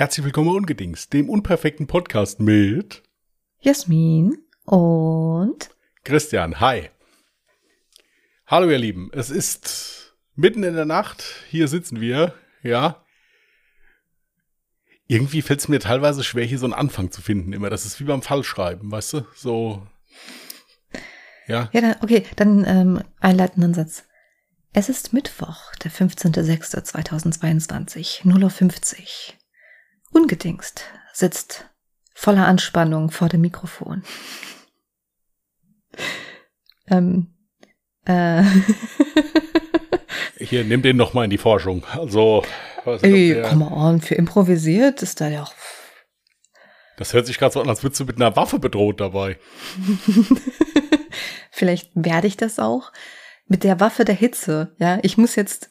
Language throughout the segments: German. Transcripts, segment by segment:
Herzlich willkommen Ungedings, dem unperfekten Podcast mit Jasmin und Christian. Hi. Hallo ihr Lieben, es ist mitten in der Nacht, hier sitzen wir, ja. Irgendwie fällt es mir teilweise schwer, hier so einen Anfang zu finden immer. Das ist wie beim Fallschreiben, weißt du? So. Ja. Ja, dann, okay, dann ähm, einleitenden Satz. Es ist Mittwoch, der 15.06.2022, 0.50 Uhr. Ungedingst sitzt voller Anspannung vor dem Mikrofon. ähm, äh. Hier, nimm den noch mal in die Forschung. Also, was Ey, komm on, für improvisiert ist da ja auch. Das hört sich gerade so an, als würdest du mit einer Waffe bedroht dabei. Vielleicht werde ich das auch mit der Waffe der Hitze. Ja, ich muss jetzt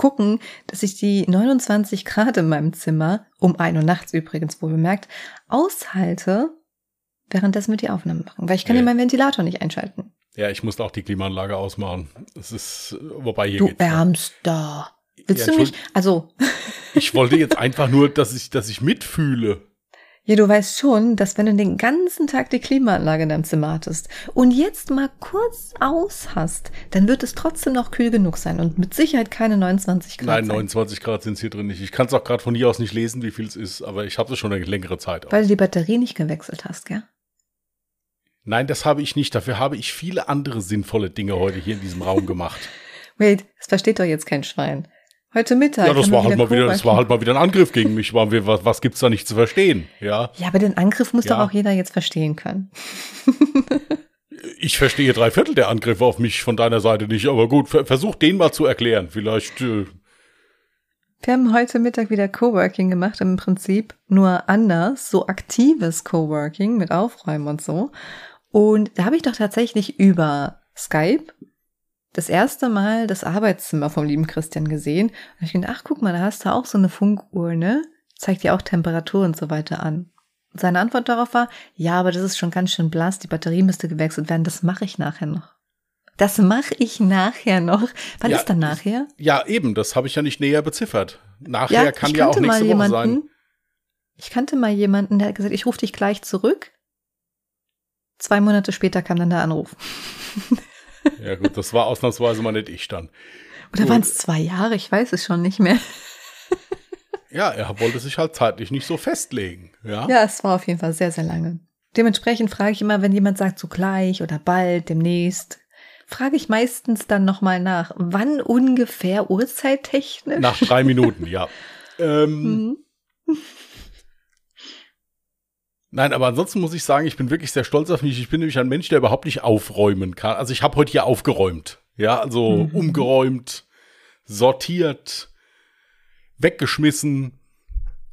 gucken, dass ich die 29 Grad in meinem Zimmer, um ein Uhr nachts übrigens wohl bemerkt, aushalte, währenddessen wir die Aufnahme machen. Weil ich kann ja meinen Ventilator nicht einschalten. Ja, ich musste auch die Klimaanlage ausmachen. Es ist, wobei hier Du geht's Ärmster. Willst ja, du mich, also. ich wollte jetzt einfach nur, dass ich, dass ich mitfühle. Ja, du weißt schon, dass wenn du den ganzen Tag die Klimaanlage in deinem Zimmer hattest und jetzt mal kurz aus hast, dann wird es trotzdem noch kühl genug sein und mit Sicherheit keine 29 Grad. Nein, 29 sein. Grad sind es hier drin nicht. Ich kann es auch gerade von hier aus nicht lesen, wie viel es ist, aber ich habe es schon eine längere Zeit. Weil aus. du die Batterie nicht gewechselt hast, gell? Nein, das habe ich nicht. Dafür habe ich viele andere sinnvolle Dinge heute hier in diesem Raum gemacht. Wait, das versteht doch jetzt kein Schwein. Heute Mittag. Ja, das war halt mal wieder, das war halt mal wieder ein Angriff gegen mich. Wir, was, was gibt's da nicht zu verstehen? Ja. Ja, aber den Angriff muss ja. doch auch jeder jetzt verstehen können. ich verstehe drei Viertel der Angriffe auf mich von deiner Seite nicht, aber gut, versuch den mal zu erklären. Vielleicht. Äh wir haben heute Mittag wieder Coworking gemacht, im Prinzip nur anders, so aktives Coworking mit Aufräumen und so. Und da habe ich doch tatsächlich über Skype das erste Mal das Arbeitszimmer vom lieben Christian gesehen. Und ich dachte, ach guck mal, da hast du auch so eine Funkuhr, ne? Zeigt dir auch Temperatur und so weiter an. Und seine Antwort darauf war, ja, aber das ist schon ganz schön blass, die Batterie müsste gewechselt werden, das mache ich nachher noch. Das mache ich nachher noch. Wann ja, ist dann nachher? Ja, eben, das habe ich ja nicht näher beziffert. Nachher ja, kann ja auch nächste Woche sein. Ich kannte mal jemanden, der hat gesagt, ich rufe dich gleich zurück. Zwei Monate später kam dann der Anruf. Ja gut, das war ausnahmsweise mal nicht ich dann. Oder waren es zwei Jahre? Ich weiß es schon nicht mehr. Ja, er wollte sich halt zeitlich nicht so festlegen. Ja, ja es war auf jeden Fall sehr, sehr lange. Dementsprechend frage ich immer, wenn jemand sagt so gleich oder bald, demnächst, frage ich meistens dann nochmal nach, wann ungefähr uhrzeittechnisch? Nach drei Minuten, ja. ähm, mhm. Nein, aber ansonsten muss ich sagen, ich bin wirklich sehr stolz auf mich. Ich bin nämlich ein Mensch, der überhaupt nicht aufräumen kann. Also ich habe heute hier aufgeräumt. Ja, also mhm. umgeräumt, sortiert, weggeschmissen.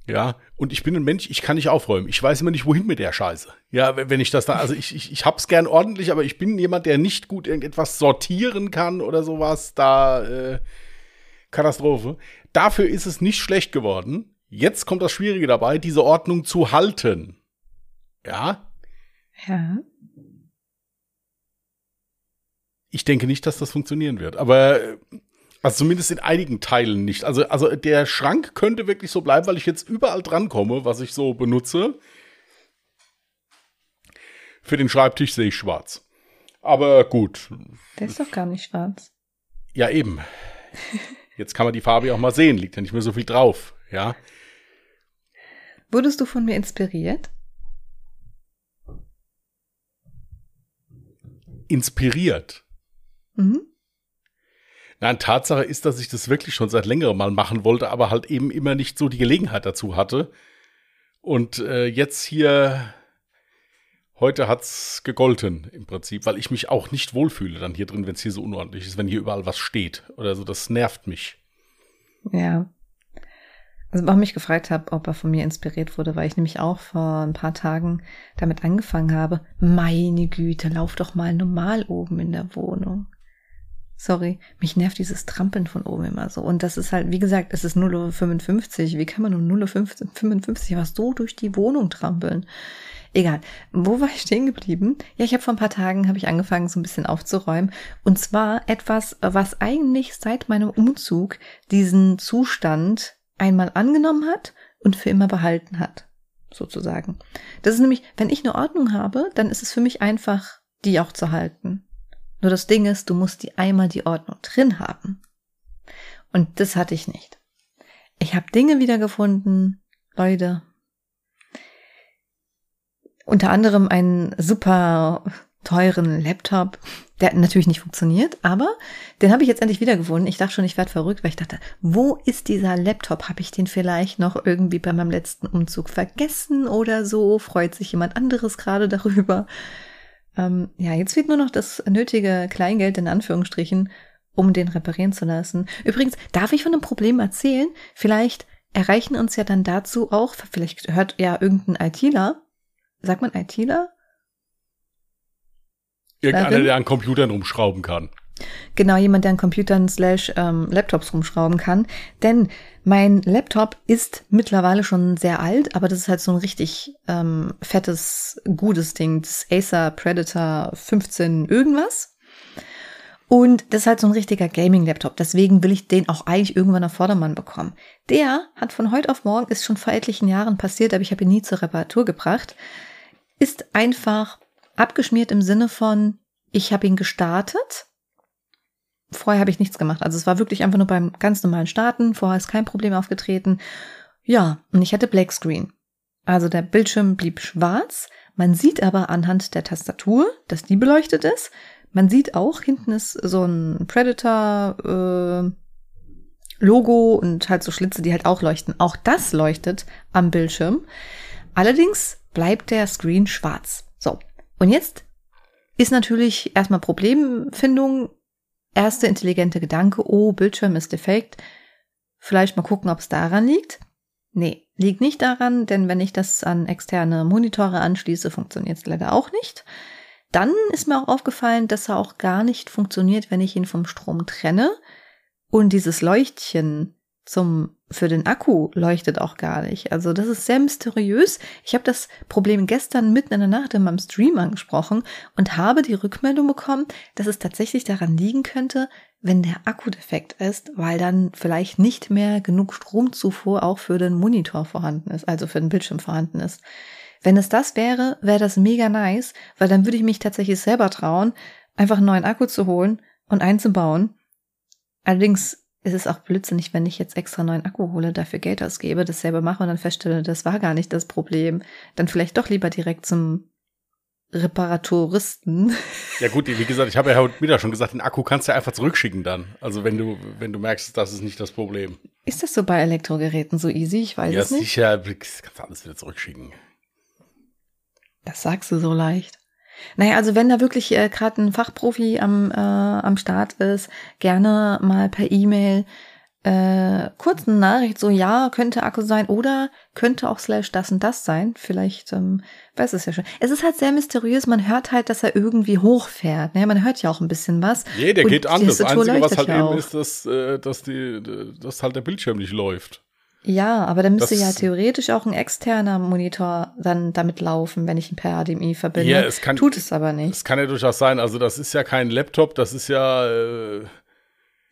Ja, und ich bin ein Mensch, ich kann nicht aufräumen. Ich weiß immer nicht, wohin mit der Scheiße. Ja, wenn ich das da, also ich, ich, ich hab's gern ordentlich, aber ich bin jemand, der nicht gut irgendetwas sortieren kann oder sowas. Da, äh, Katastrophe. Dafür ist es nicht schlecht geworden. Jetzt kommt das Schwierige dabei, diese Ordnung zu halten. Ja. Ja. Ich denke nicht, dass das funktionieren wird. Aber also zumindest in einigen Teilen nicht. Also, also der Schrank könnte wirklich so bleiben, weil ich jetzt überall drankomme, was ich so benutze. Für den Schreibtisch sehe ich schwarz. Aber gut. Der ist doch gar nicht schwarz. Ja, eben. Jetzt kann man die Farbe auch mal sehen, liegt ja nicht mehr so viel drauf, ja. Wurdest du von mir inspiriert? Inspiriert. Mhm. Nein, Tatsache ist, dass ich das wirklich schon seit längerem mal machen wollte, aber halt eben immer nicht so die Gelegenheit dazu hatte. Und äh, jetzt hier, heute hat's gegolten im Prinzip, weil ich mich auch nicht wohlfühle dann hier drin, wenn es hier so unordentlich ist, wenn hier überall was steht oder so. Das nervt mich. Ja. Also warum ich gefragt habe, ob er von mir inspiriert wurde, weil ich nämlich auch vor ein paar Tagen damit angefangen habe. Meine Güte, lauf doch mal normal oben in der Wohnung. Sorry, mich nervt dieses Trampeln von oben immer so. Und das ist halt, wie gesagt, es ist 0.55 Uhr. Wie kann man um 0.55 Uhr was so durch die Wohnung trampeln? Egal. Wo war ich stehen geblieben? Ja, ich habe vor ein paar Tagen habe ich angefangen, so ein bisschen aufzuräumen. Und zwar etwas, was eigentlich seit meinem Umzug diesen Zustand einmal angenommen hat und für immer behalten hat, sozusagen. Das ist nämlich, wenn ich eine Ordnung habe, dann ist es für mich einfach, die auch zu halten. Nur das Ding ist, du musst die einmal die Ordnung drin haben. Und das hatte ich nicht. Ich habe Dinge wiedergefunden, Leute. Unter anderem einen super teuren Laptop, der natürlich nicht funktioniert, aber den habe ich jetzt endlich wiedergefunden. Ich dachte schon, ich werde verrückt, weil ich dachte, wo ist dieser Laptop? Habe ich den vielleicht noch irgendwie bei meinem letzten Umzug vergessen oder so? Freut sich jemand anderes gerade darüber? Ähm, ja, jetzt fehlt nur noch das nötige Kleingeld in Anführungsstrichen, um den reparieren zu lassen. Übrigens, darf ich von einem Problem erzählen? Vielleicht erreichen uns ja dann dazu auch, vielleicht hört ja irgendein ITler, sagt man ITler? Irgendeiner, der an Computern rumschrauben kann. Genau, jemand, der an Computern slash ähm, Laptops rumschrauben kann. Denn mein Laptop ist mittlerweile schon sehr alt, aber das ist halt so ein richtig ähm, fettes, gutes Ding. Das Acer Predator 15 irgendwas. Und das ist halt so ein richtiger Gaming-Laptop. Deswegen will ich den auch eigentlich irgendwann auf Vordermann bekommen. Der hat von heute auf morgen, ist schon vor etlichen Jahren passiert, aber ich habe ihn nie zur Reparatur gebracht, ist einfach abgeschmiert im Sinne von, ich habe ihn gestartet. Vorher habe ich nichts gemacht. Also es war wirklich einfach nur beim ganz normalen Starten. Vorher ist kein Problem aufgetreten. Ja, und ich hatte Black Screen. Also der Bildschirm blieb schwarz. Man sieht aber anhand der Tastatur, dass die beleuchtet ist. Man sieht auch, hinten ist so ein Predator äh, Logo und halt so Schlitze, die halt auch leuchten. Auch das leuchtet am Bildschirm. Allerdings bleibt der Screen schwarz. So, und jetzt ist natürlich erstmal Problemfindung, erste intelligente Gedanke, oh, Bildschirm ist defekt. Vielleicht mal gucken, ob es daran liegt. Nee, liegt nicht daran, denn wenn ich das an externe Monitore anschließe, funktioniert es leider auch nicht. Dann ist mir auch aufgefallen, dass er auch gar nicht funktioniert, wenn ich ihn vom Strom trenne. Und dieses Leuchtchen zum für den Akku leuchtet auch gar nicht. Also das ist sehr mysteriös. Ich habe das Problem gestern mitten in der Nacht in meinem Stream angesprochen und habe die Rückmeldung bekommen, dass es tatsächlich daran liegen könnte, wenn der Akku defekt ist, weil dann vielleicht nicht mehr genug Stromzufuhr auch für den Monitor vorhanden ist, also für den Bildschirm vorhanden ist. Wenn es das wäre, wäre das mega nice, weil dann würde ich mich tatsächlich selber trauen, einfach einen neuen Akku zu holen und einzubauen. Allerdings es ist auch blödsinnig, wenn ich jetzt extra neuen Akku hole, dafür Geld ausgebe, dasselbe mache und dann feststelle, das war gar nicht das Problem. Dann vielleicht doch lieber direkt zum Reparaturisten. Ja gut, wie gesagt, ich habe ja heute wieder schon gesagt, den Akku kannst du ja einfach zurückschicken dann. Also wenn du, wenn du merkst, das ist nicht das Problem. Ist das so bei Elektrogeräten so easy? Ich weiß ja, es nicht. Ja, sicher, kannst du alles wieder zurückschicken. Das sagst du so leicht. Naja, also wenn da wirklich äh, gerade ein Fachprofi am, äh, am Start ist, gerne mal per E-Mail äh, kurz eine Nachricht, so ja, könnte Akku sein oder könnte auch slash das und das sein. Vielleicht ähm, weiß es ja schon. Es ist halt sehr mysteriös, man hört halt, dass er irgendwie hochfährt. Ne? Man hört ja auch ein bisschen was. Nee, der geht an. Das Einzige, was halt eben ist, dass, äh, dass, die, dass halt der Bildschirm nicht läuft. Ja, aber da müsste das, ja theoretisch auch ein externer Monitor dann damit laufen, wenn ich ihn per HDMI verbinde. Ja, es kann, Tut es aber nicht. Es kann ja durchaus sein. Also das ist ja kein Laptop, das ist ja, äh,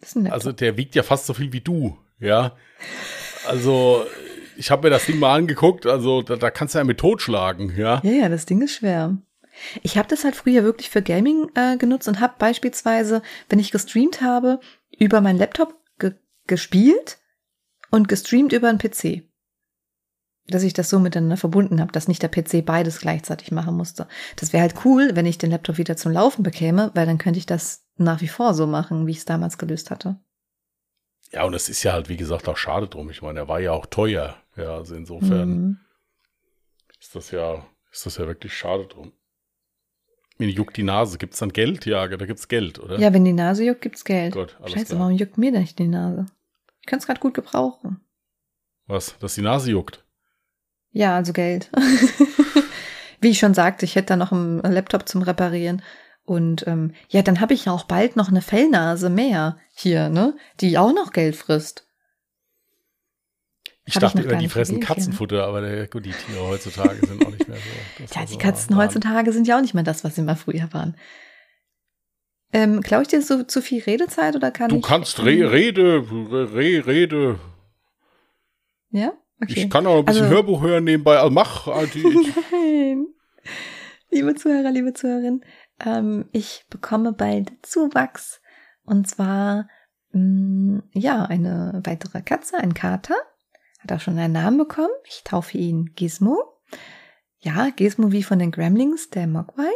ist also der wiegt ja fast so viel wie du, ja. Also ich habe mir das Ding mal angeguckt, also da, da kannst du ja mit totschlagen, ja. Ja, ja, das Ding ist schwer. Ich habe das halt früher wirklich für Gaming äh, genutzt und habe beispielsweise, wenn ich gestreamt habe, über meinen Laptop ge gespielt und gestreamt über einen PC. Dass ich das so miteinander verbunden habe, dass nicht der PC beides gleichzeitig machen musste. Das wäre halt cool, wenn ich den Laptop wieder zum Laufen bekäme, weil dann könnte ich das nach wie vor so machen, wie ich es damals gelöst hatte. Ja, und es ist ja halt, wie gesagt, auch schade drum. Ich meine, er war ja auch teuer. Ja, also insofern mhm. ist das ja, ist das ja wirklich schade drum. Mir juckt die Nase. Gibt's dann Geld? Ja, da gibt's Geld, oder? Ja, wenn die Nase juckt, gibt's Geld. Gut, Scheiße, klar. warum juckt mir denn nicht die Nase? Ich kann es gerade gut gebrauchen. Was? Dass die Nase juckt? Ja, also Geld. Wie ich schon sagte, ich hätte da noch einen Laptop zum Reparieren. Und ähm, ja, dann habe ich ja auch bald noch eine Fellnase mehr hier, ne? Die auch noch Geld frisst. Ich dachte immer, die fressen Katzenfutter, aber der, gut, die Tiere heutzutage sind auch nicht mehr so. ja, die Katzen heutzutage sind ja auch nicht mehr das, was sie mal früher waren. Ähm, Glaube ich dir so zu viel Redezeit oder kann du ich? Du kannst re Rede, re Rede. Ja? Okay. Ich kann auch ein bisschen also, Hörbuch hören nebenbei. Also mach. Also Nein. Liebe Zuhörer, liebe Zuhörerin, ähm, ich bekomme bald Zuwachs. Und zwar, mh, mm, ja, eine weitere Katze, ein Kater. Hat auch schon einen Namen bekommen. Ich taufe ihn Gizmo. Ja, Gizmo wie von den Gremlings, der Mogwai.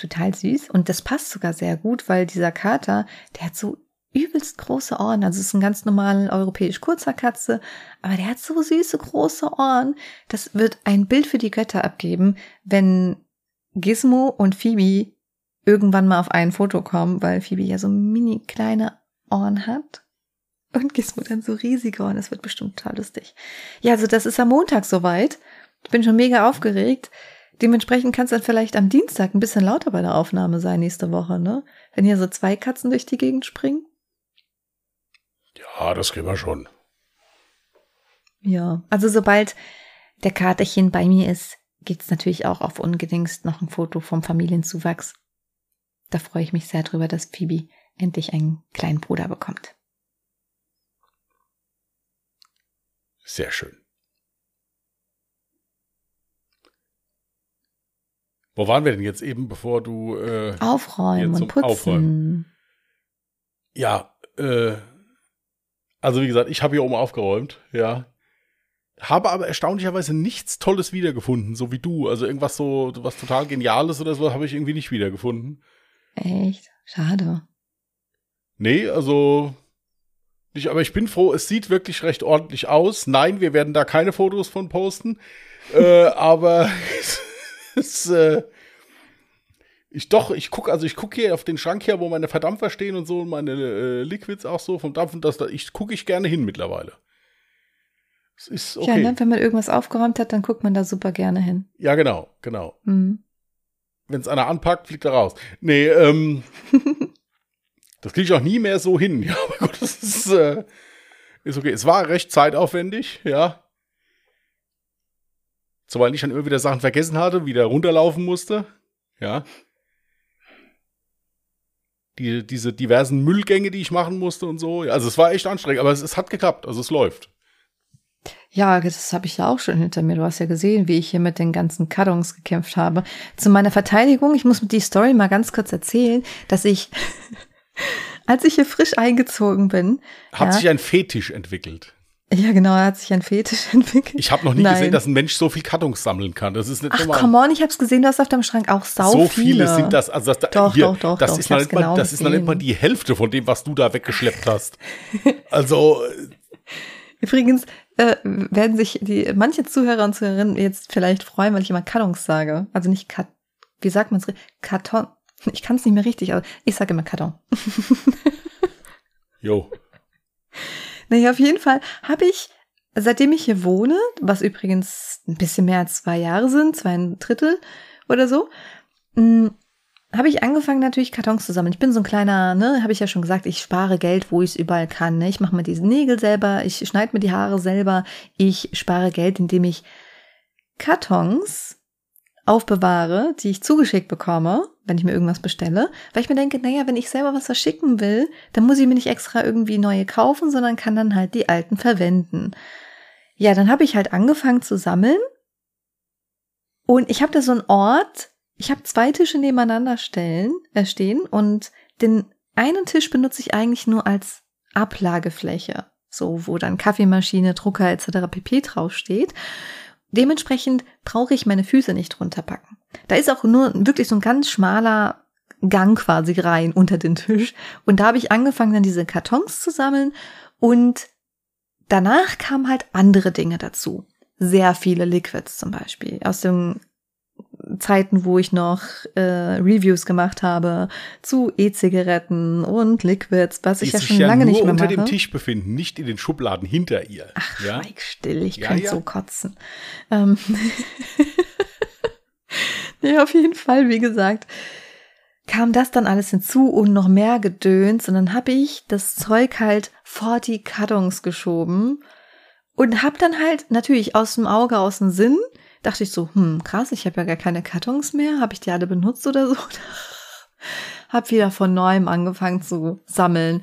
Total süß. Und das passt sogar sehr gut, weil dieser Kater, der hat so übelst große Ohren. Also es ist ein ganz normal europäisch kurzer Katze, aber der hat so süße große Ohren. Das wird ein Bild für die Götter abgeben, wenn Gizmo und Phoebe irgendwann mal auf ein Foto kommen, weil Phoebe ja so mini kleine Ohren hat. Und Gizmo dann so riesige Ohren. Das wird bestimmt total lustig. Ja, also das ist am Montag soweit. Ich bin schon mega aufgeregt. Dementsprechend kann es dann vielleicht am Dienstag ein bisschen lauter bei der Aufnahme sein nächste Woche, ne? Wenn hier so zwei Katzen durch die Gegend springen. Ja, das kriegen wir schon. Ja, also sobald der Katerchen bei mir ist, gibt es natürlich auch auf ungedingst noch ein Foto vom Familienzuwachs. Da freue ich mich sehr drüber, dass Phoebe endlich einen kleinen Bruder bekommt. Sehr schön. Wo waren wir denn jetzt eben, bevor du äh, aufräumen und putzen? Aufräumen. Ja, äh, also wie gesagt, ich habe hier oben aufgeräumt, ja. Habe aber erstaunlicherweise nichts Tolles wiedergefunden, so wie du. Also irgendwas so, was total Geniales oder so, habe ich irgendwie nicht wiedergefunden. Echt? Schade. Nee, also nicht, aber ich bin froh, es sieht wirklich recht ordentlich aus. Nein, wir werden da keine Fotos von posten. äh, aber es, äh, ich doch, ich gucke, also ich gucke hier auf den Schrank hier, wo meine Verdampfer stehen und so und meine äh, Liquids auch so vom Dampfen, das da, ich gucke ich gerne hin mittlerweile. Es ist okay. Ja, ne, wenn man irgendwas aufgeräumt hat, dann guckt man da super gerne hin. Ja, genau, genau. Mhm. Wenn es einer anpackt, fliegt er raus. Nee, ähm, das kriege ich auch nie mehr so hin. Ja, aber gut, das ist, äh, ist okay. Es war recht zeitaufwendig, ja. Zumal ich dann immer wieder Sachen vergessen hatte, wieder runterlaufen musste. Ja die, diese diversen Müllgänge, die ich machen musste und so. Also es war echt anstrengend, aber es, es hat geklappt, also es läuft. Ja, das habe ich ja auch schon hinter mir. Du hast ja gesehen, wie ich hier mit den ganzen Kartons gekämpft habe. Zu meiner Verteidigung, ich muss die Story mal ganz kurz erzählen, dass ich, als ich hier frisch eingezogen bin. Hat ja, sich ein Fetisch entwickelt. Ja, genau, er hat sich ein Fetisch entwickelt. Ich habe noch nie Nein. gesehen, dass ein Mensch so viel Kartons sammeln kann. Das ist nicht Ach, normal. come on, ich habe es gesehen, du hast auf deinem Schrank auch sau So viele, viele sind das. Also das, doch, hier, doch, doch, das doch, ist noch nicht mal, genau das ist noch nicht mal die Hälfte von dem, was du da weggeschleppt hast. also. Übrigens äh, werden sich die manche Zuhörer und Zuhörerinnen jetzt vielleicht freuen, weil ich immer Kartons sage. Also nicht Kat, wie sagt man es? Karton. Ich kann es nicht mehr richtig, aber ich sage immer Karton. jo. Naja, auf jeden Fall habe ich Seitdem ich hier wohne, was übrigens ein bisschen mehr als zwei Jahre sind, zwei Drittel oder so, hm, habe ich angefangen natürlich Kartons zu sammeln. Ich bin so ein kleiner, ne, habe ich ja schon gesagt, ich spare Geld, wo ich es überall kann. Ne? Ich mache mir diese Nägel selber, ich schneide mir die Haare selber, ich spare Geld, indem ich Kartons aufbewahre, die ich zugeschickt bekomme, wenn ich mir irgendwas bestelle, weil ich mir denke, naja, wenn ich selber was verschicken will, dann muss ich mir nicht extra irgendwie neue kaufen, sondern kann dann halt die alten verwenden. Ja, dann habe ich halt angefangen zu sammeln und ich habe da so einen Ort, ich habe zwei Tische nebeneinander stellen, äh, stehen und den einen Tisch benutze ich eigentlich nur als Ablagefläche, so wo dann Kaffeemaschine, Drucker etc. pp draufsteht. Dementsprechend brauche ich meine Füße nicht runterpacken. Da ist auch nur wirklich so ein ganz schmaler Gang quasi rein unter den Tisch. Und da habe ich angefangen, dann diese Kartons zu sammeln und danach kamen halt andere Dinge dazu. Sehr viele Liquids zum Beispiel. Aus dem Zeiten, wo ich noch äh, Reviews gemacht habe zu E-Zigaretten und Liquids, was Die ich ja schon ja lange nur nicht mehr unter mache. dem Tisch befinden, nicht in den Schubladen hinter ihr. Ach, ja? schweig still, ich Ja, könnte ja. so kotzen. Ähm nee, auf jeden Fall, wie gesagt, kam das dann alles hinzu und noch mehr Gedöns und dann habe ich das Zeug halt vor die Kartons geschoben und hab dann halt natürlich aus dem Auge, aus dem Sinn, dachte ich so, hm, krass, ich habe ja gar keine Kartons mehr, habe ich die alle benutzt oder so? hab wieder von neuem angefangen zu sammeln.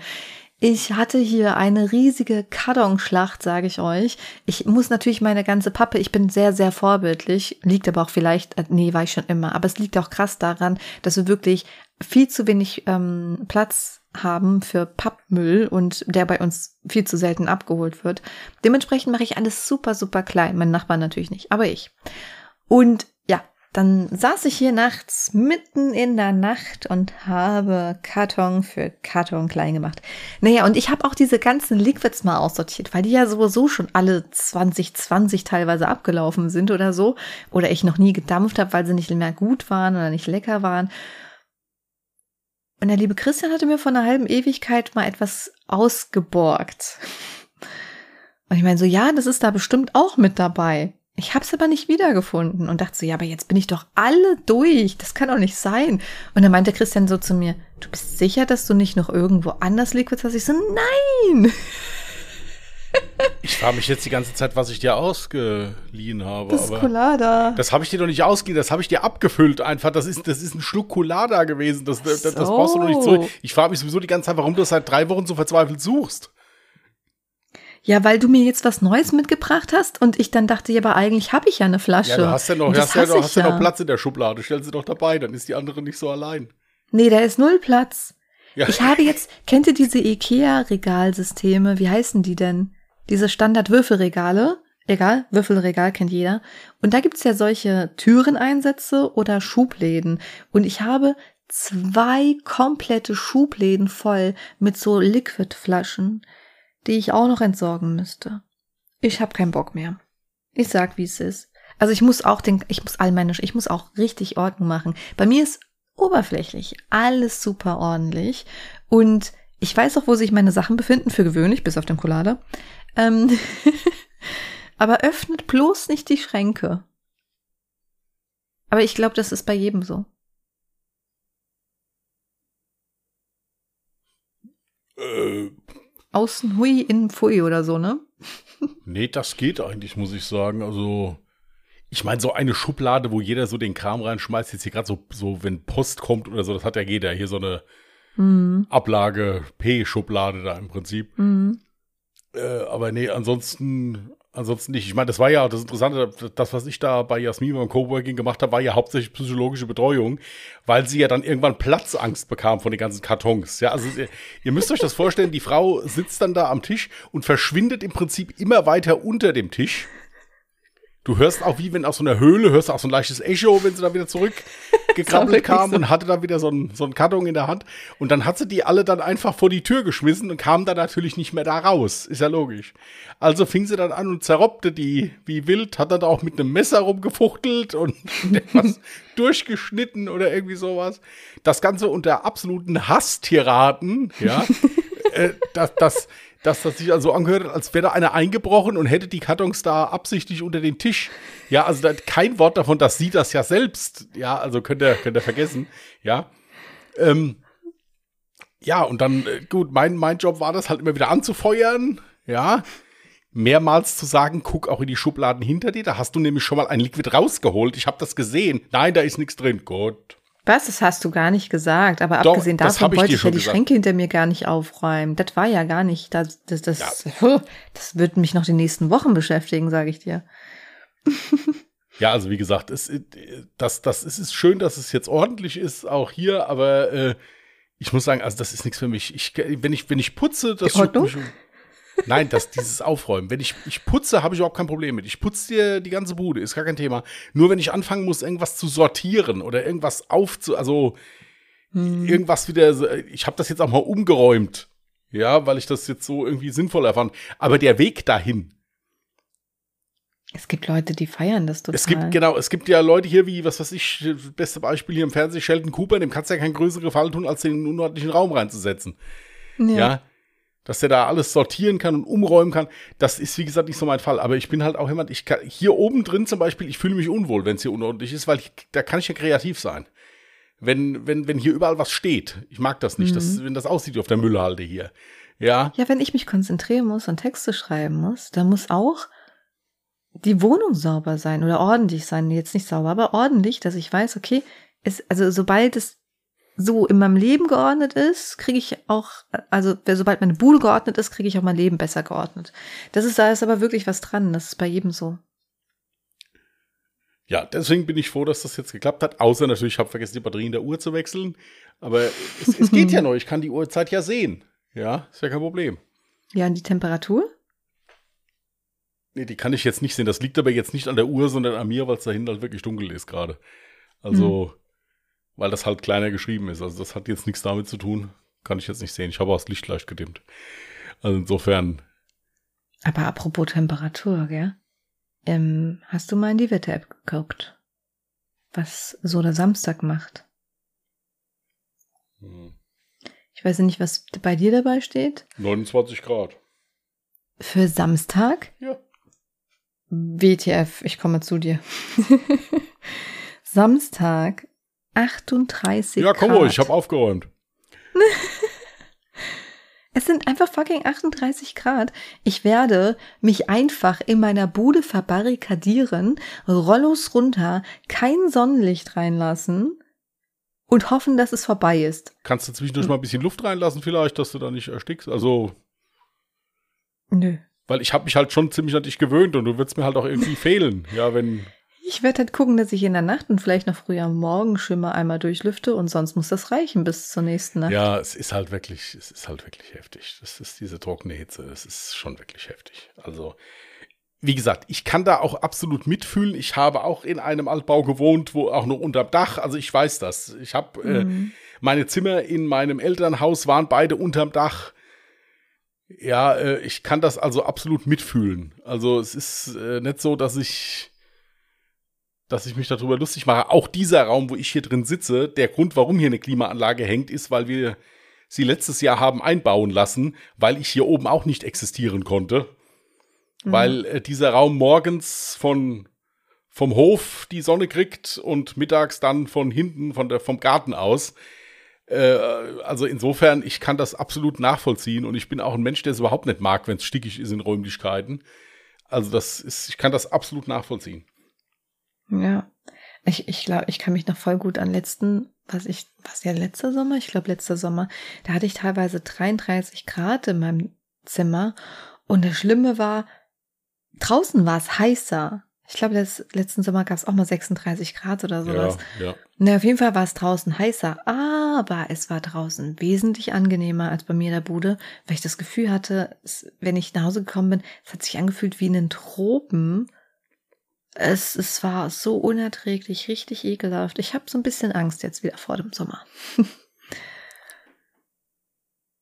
Ich hatte hier eine riesige Kartonschlacht, sage ich euch. Ich muss natürlich meine ganze Pappe, ich bin sehr, sehr vorbildlich, liegt aber auch vielleicht, äh, nee, war ich schon immer, aber es liegt auch krass daran, dass wir wirklich viel zu wenig ähm, Platz haben für Pappmüll und der bei uns viel zu selten abgeholt wird. Dementsprechend mache ich alles super, super klein. Mein Nachbar natürlich nicht, aber ich. Und dann saß ich hier nachts mitten in der Nacht und habe Karton für Karton klein gemacht. Naja, und ich habe auch diese ganzen Liquids mal aussortiert, weil die ja sowieso schon alle 2020 teilweise abgelaufen sind oder so. Oder ich noch nie gedampft habe, weil sie nicht mehr gut waren oder nicht lecker waren. Und der liebe Christian hatte mir vor einer halben Ewigkeit mal etwas ausgeborgt. Und ich meine so, ja, das ist da bestimmt auch mit dabei. Ich habe es aber nicht wiedergefunden und dachte so, ja, aber jetzt bin ich doch alle durch. Das kann doch nicht sein. Und dann meinte Christian so zu mir, du bist sicher, dass du nicht noch irgendwo anders Liquids hast? Ich so, nein. Ich frage mich jetzt die ganze Zeit, was ich dir ausgeliehen habe. Das ist Colada. das habe ich dir doch nicht ausgeliehen, das habe ich dir abgefüllt einfach. Das ist, das ist ein Schluck Colada gewesen. Das, das, das so. brauchst du doch nicht zurück. Ich frage mich sowieso die ganze Zeit, warum du das seit drei Wochen so verzweifelt suchst. Ja, weil du mir jetzt was Neues mitgebracht hast und ich dann dachte, ja, aber eigentlich habe ich ja eine Flasche. Ja, du hast ja noch, hast ja, noch, hast ja noch Platz in der Schublade. Stell sie doch dabei, dann ist die andere nicht so allein. Nee, da ist null Platz. Ja. Ich habe jetzt, kennt ihr diese IKEA-Regalsysteme? Wie heißen die denn? Diese Standard-Würfelregale? Egal, Würfelregal kennt jeder. Und da gibt's ja solche Türeneinsätze oder Schubläden. Und ich habe zwei komplette Schubläden voll mit so Liquidflaschen, die ich auch noch entsorgen müsste. Ich habe keinen Bock mehr. Ich sag, wie es ist. Also ich muss auch den, ich muss all meine, ich muss auch richtig Ordnung machen. Bei mir ist oberflächlich alles super ordentlich und ich weiß auch, wo sich meine Sachen befinden, für gewöhnlich, bis auf den Collade. Ähm aber öffnet bloß nicht die Schränke. Aber ich glaube, das ist bei jedem so. Äh, Außen hui, innen pfui oder so, ne? nee, das geht eigentlich, muss ich sagen. Also, ich meine, so eine Schublade, wo jeder so den Kram reinschmeißt, jetzt hier gerade so, so, wenn Post kommt oder so, das hat ja jeder. Hier so eine Mhm. Ablage P-Schublade da im Prinzip. Mhm. Äh, aber nee, ansonsten, ansonsten nicht. Ich meine, das war ja das Interessante, das, was ich da bei Jasmin beim Coworking gemacht habe, war ja hauptsächlich psychologische Betreuung, weil sie ja dann irgendwann Platzangst bekam von den ganzen Kartons. Ja, also ihr, ihr müsst euch das vorstellen, die Frau sitzt dann da am Tisch und verschwindet im Prinzip immer weiter unter dem Tisch. Du hörst auch, wie wenn aus so einer Höhle, hörst du auch so ein leichtes Echo, wenn sie dann wieder zurückgekrabbelt kam so. und hatte dann wieder so einen, so einen Karton in der Hand. Und dann hat sie die alle dann einfach vor die Tür geschmissen und kam dann natürlich nicht mehr da raus. Ist ja logisch. Also fing sie dann an und zerrobbte die wie wild, hat dann auch mit einem Messer rumgefuchtelt und etwas durchgeschnitten oder irgendwie sowas. Das Ganze unter absoluten Hasstiraden, ja. äh, das, das, dass das sich also angehört, hat, als wäre da einer eingebrochen und hätte die Kartons da absichtlich unter den Tisch. Ja, also da, kein Wort davon, dass sie das ja selbst, ja, also könnt ihr, könnt ihr vergessen, ja. Ähm, ja, und dann, äh, gut, mein, mein Job war das halt immer wieder anzufeuern, ja. Mehrmals zu sagen, guck auch in die Schubladen hinter dir, da hast du nämlich schon mal ein Liquid rausgeholt. Ich habe das gesehen. Nein, da ist nichts drin. Gut. Was? Das hast du gar nicht gesagt. Aber Doch, abgesehen davon wollte ich ja die gesagt. Schränke hinter mir gar nicht aufräumen. Das war ja gar nicht. Das, das, das, das wird mich noch die nächsten Wochen beschäftigen, sage ich dir. Ja, also wie gesagt, es, das, das es ist schön, dass es jetzt ordentlich ist, auch hier, aber äh, ich muss sagen, also das ist nichts für mich. Ich, wenn, ich, wenn ich putze, das juckt mich- Nein, das, dieses Aufräumen. Wenn ich, ich putze, habe ich überhaupt kein Problem mit. Ich putze dir die ganze Bude, ist gar kein Thema. Nur wenn ich anfangen muss, irgendwas zu sortieren oder irgendwas aufzu, also irgendwas wieder, ich habe das jetzt auch mal umgeräumt. Ja, weil ich das jetzt so irgendwie sinnvoll erfand. Aber der Weg dahin, Es gibt Leute, die feiern das total. Es gibt, genau, es gibt ja Leute hier wie, was weiß ich, das beste Beispiel hier im Fernsehen, Sheldon Cooper, dem kannst du ja keinen größeren Gefallen tun, als den in den unordentlichen Raum reinzusetzen. Ja. ja. Dass der da alles sortieren kann und umräumen kann. Das ist, wie gesagt, nicht so mein Fall. Aber ich bin halt auch jemand, ich kann, hier oben drin zum Beispiel, ich fühle mich unwohl, wenn es hier unordentlich ist, weil ich, da kann ich ja kreativ sein. Wenn, wenn, wenn hier überall was steht. Ich mag das nicht, mhm. dass, wenn das aussieht wie auf der Müllhalde hier. Ja. Ja, wenn ich mich konzentrieren muss und Texte schreiben muss, dann muss auch die Wohnung sauber sein oder ordentlich sein. Jetzt nicht sauber, aber ordentlich, dass ich weiß, okay, es, also sobald es so in meinem Leben geordnet ist, kriege ich auch, also sobald meine Bude geordnet ist, kriege ich auch mein Leben besser geordnet. Das ist, da ist aber wirklich was dran. Das ist bei jedem so. Ja, deswegen bin ich froh, dass das jetzt geklappt hat. Außer natürlich, ich habe vergessen, die Batterien der Uhr zu wechseln. Aber es, es geht ja noch. Ich kann die Uhrzeit ja sehen. Ja, ist ja kein Problem. Ja, und die Temperatur? Nee, die kann ich jetzt nicht sehen. Das liegt aber jetzt nicht an der Uhr, sondern an mir, weil es dahinter halt wirklich dunkel ist gerade. Also, hm. Weil das halt kleiner geschrieben ist. Also, das hat jetzt nichts damit zu tun. Kann ich jetzt nicht sehen. Ich habe auch das Licht leicht gedimmt. Also, insofern. Aber apropos Temperatur, gell? Ähm, hast du mal in die Wetter-App geguckt? Was so der Samstag macht? Hm. Ich weiß nicht, was bei dir dabei steht. 29 Grad. Für Samstag? Ja. WTF, ich komme zu dir. Samstag 38 Ja, komm ruhig, ich habe aufgeräumt. es sind einfach fucking 38 Grad. Ich werde mich einfach in meiner Bude verbarrikadieren, Rollos runter, kein Sonnenlicht reinlassen und hoffen, dass es vorbei ist. Kannst du zwischendurch mal ein bisschen Luft reinlassen vielleicht, dass du da nicht erstickst? Also Nö. Weil ich habe mich halt schon ziemlich an dich gewöhnt und du würdest mir halt auch irgendwie fehlen, ja, wenn. Ich werde halt gucken, dass ich in der Nacht und vielleicht noch früher am Morgen Schimmer einmal durchlüfte und sonst muss das reichen bis zur nächsten Nacht. Ja, es ist halt wirklich, es ist halt wirklich heftig. Das ist diese trockene Hitze, es ist schon wirklich heftig. Also, wie gesagt, ich kann da auch absolut mitfühlen. Ich habe auch in einem Altbau gewohnt, wo auch noch unterm Dach, also ich weiß das. Ich habe äh, mhm. äh, meine Zimmer in meinem Elternhaus waren beide unterm Dach. Ja, äh, ich kann das also absolut mitfühlen. Also es ist äh, nicht so, dass ich, dass ich mich darüber lustig mache. Auch dieser Raum, wo ich hier drin sitze, der Grund, warum hier eine Klimaanlage hängt, ist, weil wir sie letztes Jahr haben einbauen lassen, weil ich hier oben auch nicht existieren konnte. Mhm. Weil äh, dieser Raum morgens von vom Hof die Sonne kriegt und mittags dann von hinten von der vom Garten aus. Äh, also insofern, ich kann das absolut nachvollziehen und ich bin auch ein Mensch, der es überhaupt nicht mag, wenn es stickig ist in Räumlichkeiten. Also das ist, ich kann das absolut nachvollziehen. Ja, ich, ich glaube, ich kann mich noch voll gut an letzten, was ich, was ja letzter Sommer, ich glaube letzter Sommer, da hatte ich teilweise 33 Grad in meinem Zimmer und das Schlimme war, draußen war es heißer. Ich glaube, das, letzten Sommer gab es auch mal 36 Grad oder sowas. Ja, ja. Na, auf jeden Fall war es draußen heißer, aber es war draußen wesentlich angenehmer als bei mir in der Bude, weil ich das Gefühl hatte, es, wenn ich nach Hause gekommen bin, es hat sich angefühlt wie in den Tropen. Es, es war so unerträglich, richtig ekelhaft. Ich habe so ein bisschen Angst jetzt wieder vor dem Sommer.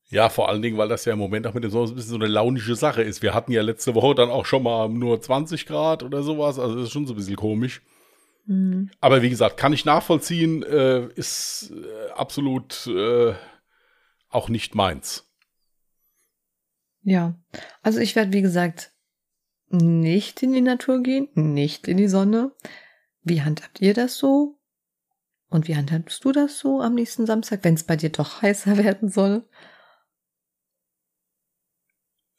Ja, vor allen Dingen, weil das ja im Moment auch mit dem Sommer ein bisschen so eine launische Sache ist. Wir hatten ja letzte Woche dann auch schon mal nur 20 Grad oder sowas. Also das ist schon so ein bisschen komisch. Mhm. Aber wie gesagt, kann ich nachvollziehen, äh, ist äh, absolut äh, auch nicht meins. Ja, also ich werde, wie gesagt, nicht in die Natur gehen, nicht in die Sonne. Wie handhabt ihr das so? Und wie handhabst du das so am nächsten Samstag, wenn es bei dir doch heißer werden soll?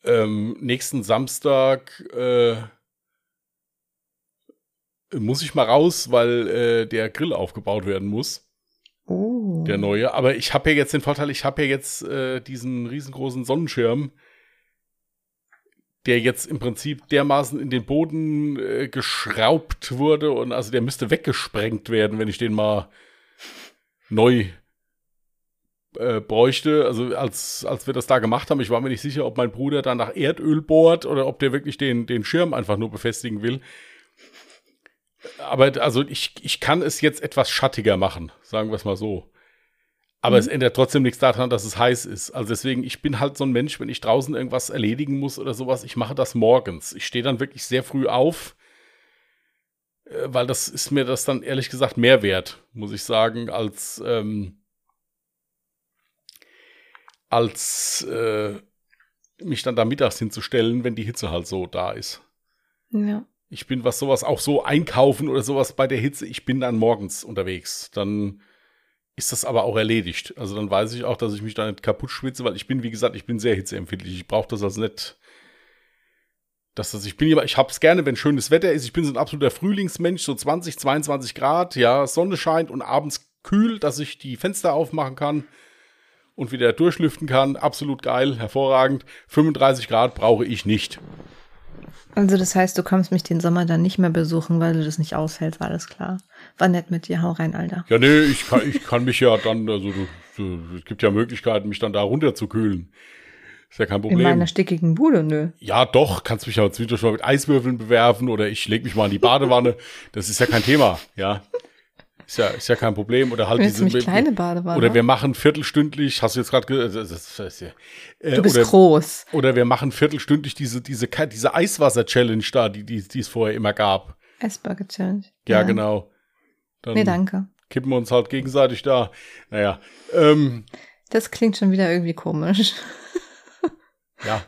ähm, nächsten Samstag äh, muss ich mal raus, weil äh, der Grill aufgebaut werden muss. Oh. Der neue. Aber ich habe ja jetzt den Vorteil, ich habe ja jetzt äh, diesen riesengroßen Sonnenschirm, der jetzt im Prinzip dermaßen in den Boden äh, geschraubt wurde und also der müsste weggesprengt werden, wenn ich den mal neu äh, bräuchte, also als, als wir das da gemacht haben, ich war mir nicht sicher, ob mein Bruder da nach Erdöl bohrt oder ob der wirklich den, den Schirm einfach nur befestigen will. Aber also ich, ich kann es jetzt etwas schattiger machen, sagen wir es mal so. Aber mhm. es ändert trotzdem nichts daran, dass es heiß ist. Also deswegen, ich bin halt so ein Mensch, wenn ich draußen irgendwas erledigen muss oder sowas, ich mache das morgens. Ich stehe dann wirklich sehr früh auf, Äh, weil das ist mir das dann ehrlich gesagt mehr wert, muss ich sagen, als, ähm, als äh, mich dann da mittags hinzustellen, wenn die Hitze halt so da ist. Ja. Ich bin, was sowas auch so einkaufen oder sowas bei der Hitze, ich bin dann morgens unterwegs. Dann ist das aber auch erledigt. Also dann weiß ich auch, dass ich mich da nicht kaputt schwitze, weil ich bin, wie gesagt, ich bin sehr hitzeempfindlich. Ich brauche das also nicht. Dass das, ich bin aber, ich hab's gerne, wenn schönes Wetter ist. Ich bin so ein absoluter Frühlingsmensch, so 20, 22 Grad, ja, Sonne scheint und abends kühl, dass ich die Fenster aufmachen kann und wieder durchlüften kann. Absolut geil, hervorragend. 35 Grad brauche ich nicht. Also das heißt, du kommst mich den Sommer dann nicht mehr besuchen, weil du das nicht aushältst, war alles klar. War nett mit dir, hau rein, Alter. Ja, nee, ich kann, ich kann mich ja dann, also es gibt ja Möglichkeiten, mich dann da runterzukühlen. Ist ja kein Problem. In meiner stickigen Bude, nö. Ja, doch, kannst mich ja zwischendurch mal mit Eiswürfeln bewerfen oder ich leg mich mal in die Badewanne. Das ist ja kein Thema, ja. Ist ja, ist ja kein Problem. Oder halt diese kleine Badewanne. Oder wir machen viertelstündlich, hast du jetzt gerade gesagt, äh, du bist oder, groß. Oder wir machen viertelstündlich diese, diese, diese Eiswasser-Challenge da, die, die, die es vorher immer gab. Eisburger-Challenge. Ja, ja, genau. Dann nee, danke. Kippen wir uns halt gegenseitig da. Naja. Ähm, das klingt schon wieder irgendwie komisch. ja.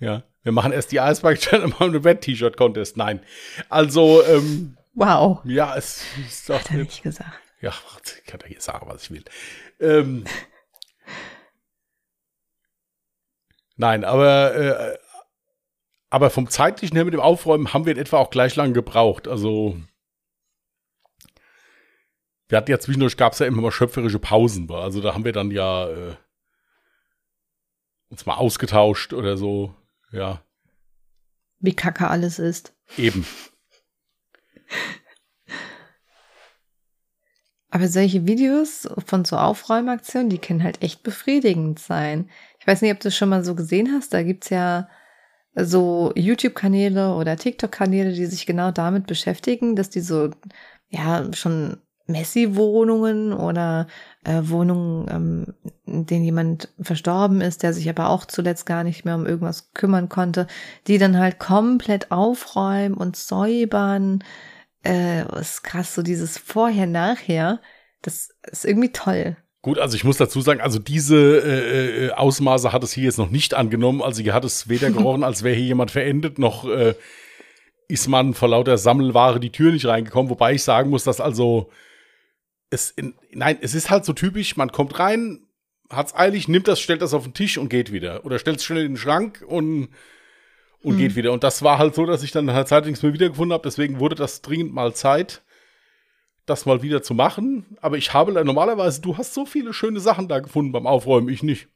Ja. Wir machen erst die Eisberg-Challenge und machen eine Wet-T-Shirt-Contest. Nein. Also, ähm, Wow. Ja, es ist doch Hat er nicht gesagt. Ja, ich kann ja hier sagen, was ich will. Ähm, nein, aber, äh, aber vom zeitlichen her mit dem Aufräumen haben wir in etwa auch gleich lang gebraucht. Also, wir hatten ja zwischendurch, gab es ja immer mal schöpferische Pausen. Also, da haben wir dann ja äh, uns mal ausgetauscht oder so. Ja. Wie kacke alles ist. Eben. Aber solche Videos von so Aufräumaktionen, die können halt echt befriedigend sein. Ich weiß nicht, ob du es schon mal so gesehen hast. Da gibt's ja so YouTube-Kanäle oder TikTok-Kanäle, die sich genau damit beschäftigen, dass die so, ja, schon Messi-Wohnungen oder äh, Wohnungen, ähm, in denen jemand verstorben ist, der sich aber auch zuletzt gar nicht mehr um irgendwas kümmern konnte, die dann halt komplett aufräumen und säubern, äh, ist krass, so dieses Vorher-Nachher, das ist irgendwie toll. Gut, also ich muss dazu sagen, also diese äh, äh, Ausmaße hat es hier jetzt noch nicht angenommen. Also hier hat es weder gerochen, als wäre hier jemand verendet, noch äh, ist man vor lauter Sammelware die Tür nicht reingekommen. Wobei ich sagen muss, dass also es in, nein, es ist halt so typisch, man kommt rein, hat's eilig, nimmt das, stellt das auf den Tisch und geht wieder. Oder stellt es schnell in den Schrank und und mhm. geht wieder. Und das war halt so, dass ich dann halt Zeit nichts mehr wiedergefunden habe. Deswegen wurde das dringend mal Zeit, das mal wieder zu machen. Aber ich habe normalerweise, du hast so viele schöne Sachen da gefunden beim Aufräumen, ich nicht.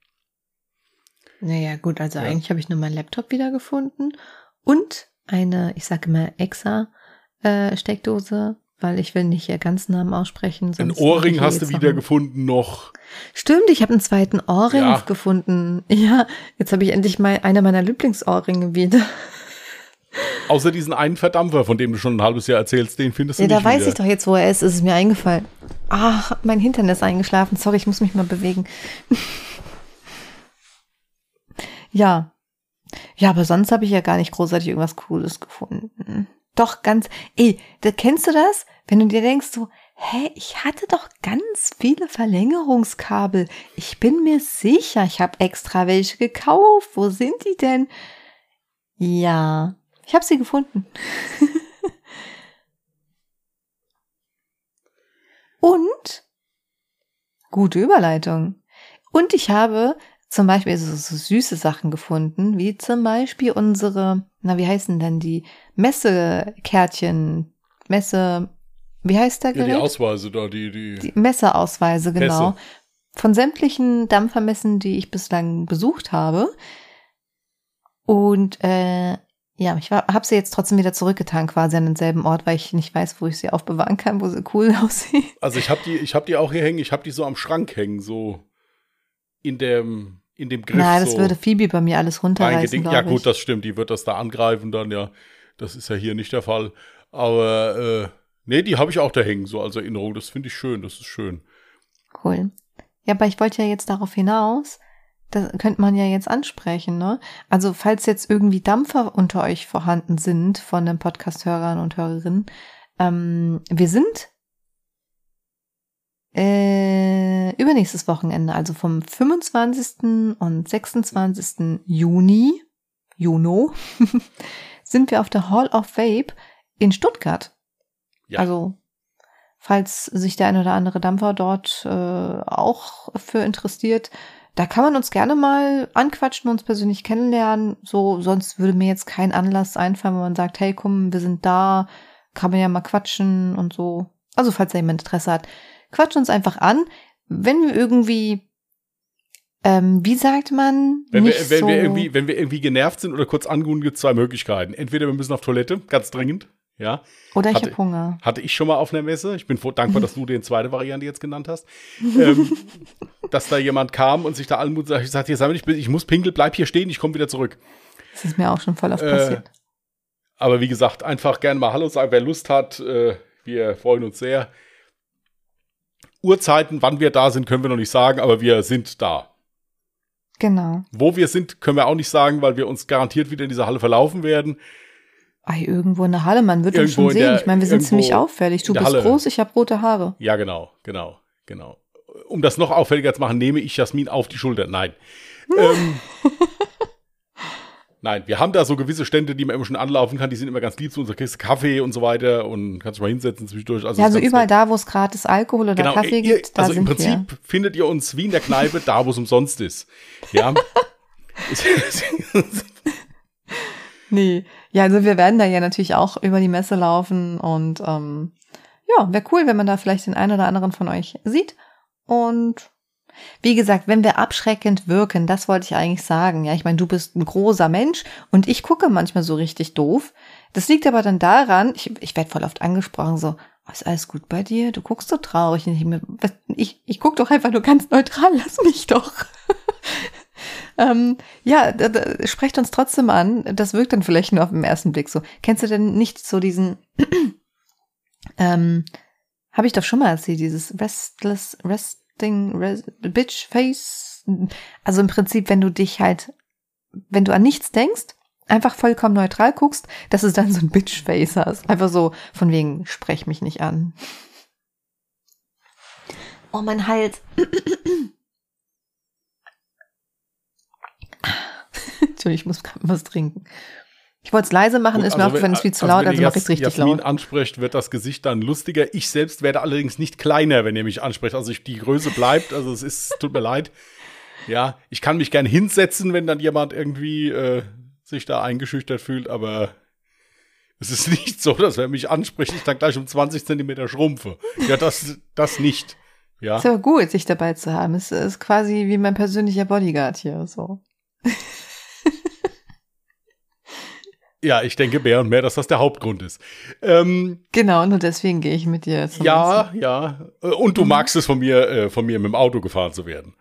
Naja, gut, also ja. eigentlich habe ich nur meinen Laptop wiedergefunden und eine, ich sage immer, Exa-Steckdose äh, weil ich will nicht ihr ganzen Namen aussprechen. Ein Ohrring hast du wiedergefunden noch. Stimmt, ich habe einen zweiten Ohrring ja. gefunden. Ja, jetzt habe ich endlich mal einer meiner Lieblingsohrringe wieder. Außer diesen einen Verdampfer, von dem du schon ein halbes Jahr erzählst, den findest du ja, nicht da weiß ich doch jetzt, wo er ist. Ist es mir eingefallen. Ach, mein Hintern ist eingeschlafen. Sorry, ich muss mich mal bewegen. ja. Ja, aber sonst habe ich ja gar nicht großartig irgendwas Cooles gefunden. Doch ganz, ey, da, kennst du das? Wenn du dir denkst so, hä, ich hatte doch ganz viele Verlängerungskabel. Ich bin mir sicher, ich habe extra welche gekauft. Wo sind die denn? Ja, ich habe sie gefunden. Und gute Überleitung. Und ich habe zum Beispiel so, so süße Sachen gefunden, wie zum Beispiel unsere, na, wie heißen denn die Messekärtchen, Messe, wie heißt der Gerät? Ja, die Ausweise da, die, die. Die Messeausweise, genau. Messe. Von sämtlichen Dampfermessen, die ich bislang besucht habe. Und äh, ja, ich habe sie jetzt trotzdem wieder zurückgetan, quasi an denselben Ort, weil ich nicht weiß, wo ich sie aufbewahren kann, wo sie cool aussehen. Also ich habe die, ich habe die auch hier hängen. Ich habe die so am Schrank hängen, so in dem in dem Griff. Na, das so würde Phoebe bei mir alles runterreißen. Ja, gut, das stimmt. Die wird das da angreifen dann, ja. Das ist ja hier nicht der Fall. Aber äh, nee, die habe ich auch da hängen, so als Erinnerung. Das finde ich schön, das ist schön. Cool. Ja, aber ich wollte ja jetzt darauf hinaus, das könnte man ja jetzt ansprechen, ne? Also, falls jetzt irgendwie Dampfer unter euch vorhanden sind von den Podcast-Hörern und Hörerinnen, ähm, wir sind äh, übernächstes Wochenende, also vom 25. und 26. Juni, Juno, sind wir auf der Hall of Vape in Stuttgart. Ja. Also, falls sich der ein oder andere Dampfer dort äh, auch für interessiert, da kann man uns gerne mal anquatschen, uns persönlich kennenlernen. So, sonst würde mir jetzt kein Anlass einfallen, wo man sagt, hey, komm, wir sind da, kann man ja mal quatschen und so. Also, falls da jemand Interesse hat, quatscht uns einfach an. Wenn wir irgendwie, ähm, wie sagt man, Wenn wir, wenn, so, wir irgendwie, wenn wir irgendwie genervt sind oder kurz angerufen, gibt es zwei Möglichkeiten. Entweder wir müssen auf Toilette, ganz dringend, ja. oder ich habe Hunger. Hatte ich schon mal auf einer Messe. Ich bin dankbar, dass du die zweite Variante jetzt genannt hast. ähm, dass da jemand kam und sich da allen Mut sagt, ich sagte, jetzt ich, ich muss pinkeln, bleib hier stehen, ich komme wieder zurück. Das ist mir auch schon voll oft Äh, passiert. Aber wie gesagt, einfach gerne mal Hallo sagen, wer Lust hat. Äh, wir freuen uns sehr. Uhrzeiten, wann wir da sind, können wir noch nicht sagen, aber wir sind da. Genau. Wo wir sind, können wir auch nicht sagen, weil wir uns garantiert wieder in dieser Halle verlaufen werden. Ei, irgendwo in der Halle, man wird uns Irgendwo schon in sehen. der- ich meine, wir sind ziemlich auffällig. Du bist Halle. groß, ich habe rote Haare. Ja, genau, genau, genau. Um das noch auffälliger zu machen, nehme ich Jasmin auf die Schulter. Nein. ähm, nein, wir haben da so gewisse Stände, die man immer schon anlaufen kann. Die sind immer ganz lieb zu uns. Da kriegst du Kaffee und so weiter und kannst dich mal hinsetzen zwischendurch. Also ja, also überall nett. da, wo es gratis Alkohol oder Genau, Kaffee ihr, gibt, also im Prinzip wir. findet ihr uns wie in der Kneipe, da wo es umsonst ist. Ja. Nee. Ja, also wir werden da ja natürlich auch über die Messe laufen und ähm, ja, wäre cool, wenn man da vielleicht den einen oder anderen von euch sieht. Und wie gesagt, wenn wir abschreckend wirken, das wollte ich eigentlich sagen. Ja, ich meine, du bist ein großer Mensch und ich gucke manchmal so richtig doof. Das liegt aber dann daran, ich, ich werde voll oft angesprochen, so, "Oh, ist alles gut bei dir? Du guckst so traurig. Ich, ich, ich guck doch einfach nur ganz neutral, lass mich doch. ähm, ja, da, da, sprecht uns trotzdem an. Das wirkt dann vielleicht nur auf den ersten Blick so. Kennst du denn nicht so diesen, ähm, habe ich doch schon mal erzählt, dieses Restless, Resting, Res, Bitch Face. Also im Prinzip, wenn du dich halt, wenn du an nichts denkst, einfach vollkommen neutral guckst, dass es dann so ein Bitch Face hast. Einfach so von wegen, sprech mich nicht an. Oh, mein Hals. Entschuldigung, ich muss gerade was trinken. Ich wollte es leise machen, Gut, ist mir also aufgefallen, wenn- es ist viel zu also laut, wenn also mache ich es richtig Jasmin laut. anspricht, wird das Gesicht dann lustiger. Ich selbst werde allerdings nicht kleiner, wenn ihr mich ansprecht. Also ich, die Größe bleibt. Also es ist, tut mir leid. Ja, ich kann mich gern hinsetzen, wenn dann jemand irgendwie äh, sich da eingeschüchtert fühlt, aber es ist nicht so, dass wer mich anspricht, ich dann gleich um 20 Zentimeter schrumpfe. Ja, das, das nicht. Ja. Ist ja gut, sich dabei zu haben. Es ist quasi wie mein persönlicher Bodyguard hier, so. Ja, ich denke mehr und mehr, dass das der Hauptgrund ist. Ähm, Genau, nur deswegen gehe ich mit dir zum ja, ja. Äh, Und Mhm. du magst es von mir, äh, von mir mit dem Auto gefahren zu werden.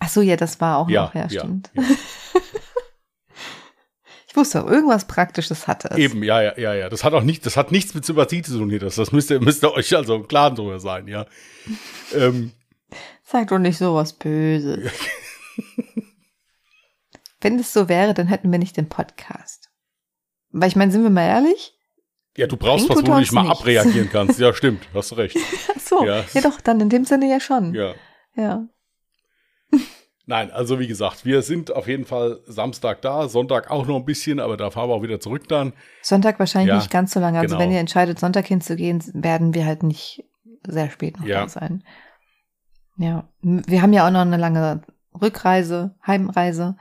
Ach so, ja, das war auch Ja, noch, ja, ja, stimmt. ja. Ich wusste auch, irgendwas Praktisches hatte es. Eben, ja, ja, ja, ja. Das hat auch nicht, das hat nichts mit Sympathie zu tun hier. Das, das müsst ihr, müsst ihr euch also im Klaren drüber sein, ja. ähm, Sag doch nicht sowas Böses. Wenn es so wäre, dann hätten wir nicht den Podcast. Weil ich meine, sind wir mal ehrlich? ja, du brauchst was, wo du dich mal nichts. abreagieren kannst. Ja, stimmt, hast recht. Ach so, Ja. ja. doch, dann in dem Sinne ja schon. Ja. ja. Nein, also wie gesagt, wir sind auf jeden Fall Samstag da, Sonntag auch noch ein bisschen, aber da fahren wir auch wieder zurück dann. Sonntag wahrscheinlich Ja, nicht ganz so lange. Also genau. wenn ihr entscheidet, Sonntag hinzugehen, werden wir halt nicht sehr spät noch Ja. da sein. Ja. Wir haben ja auch noch eine lange Rückreise, Heimreise.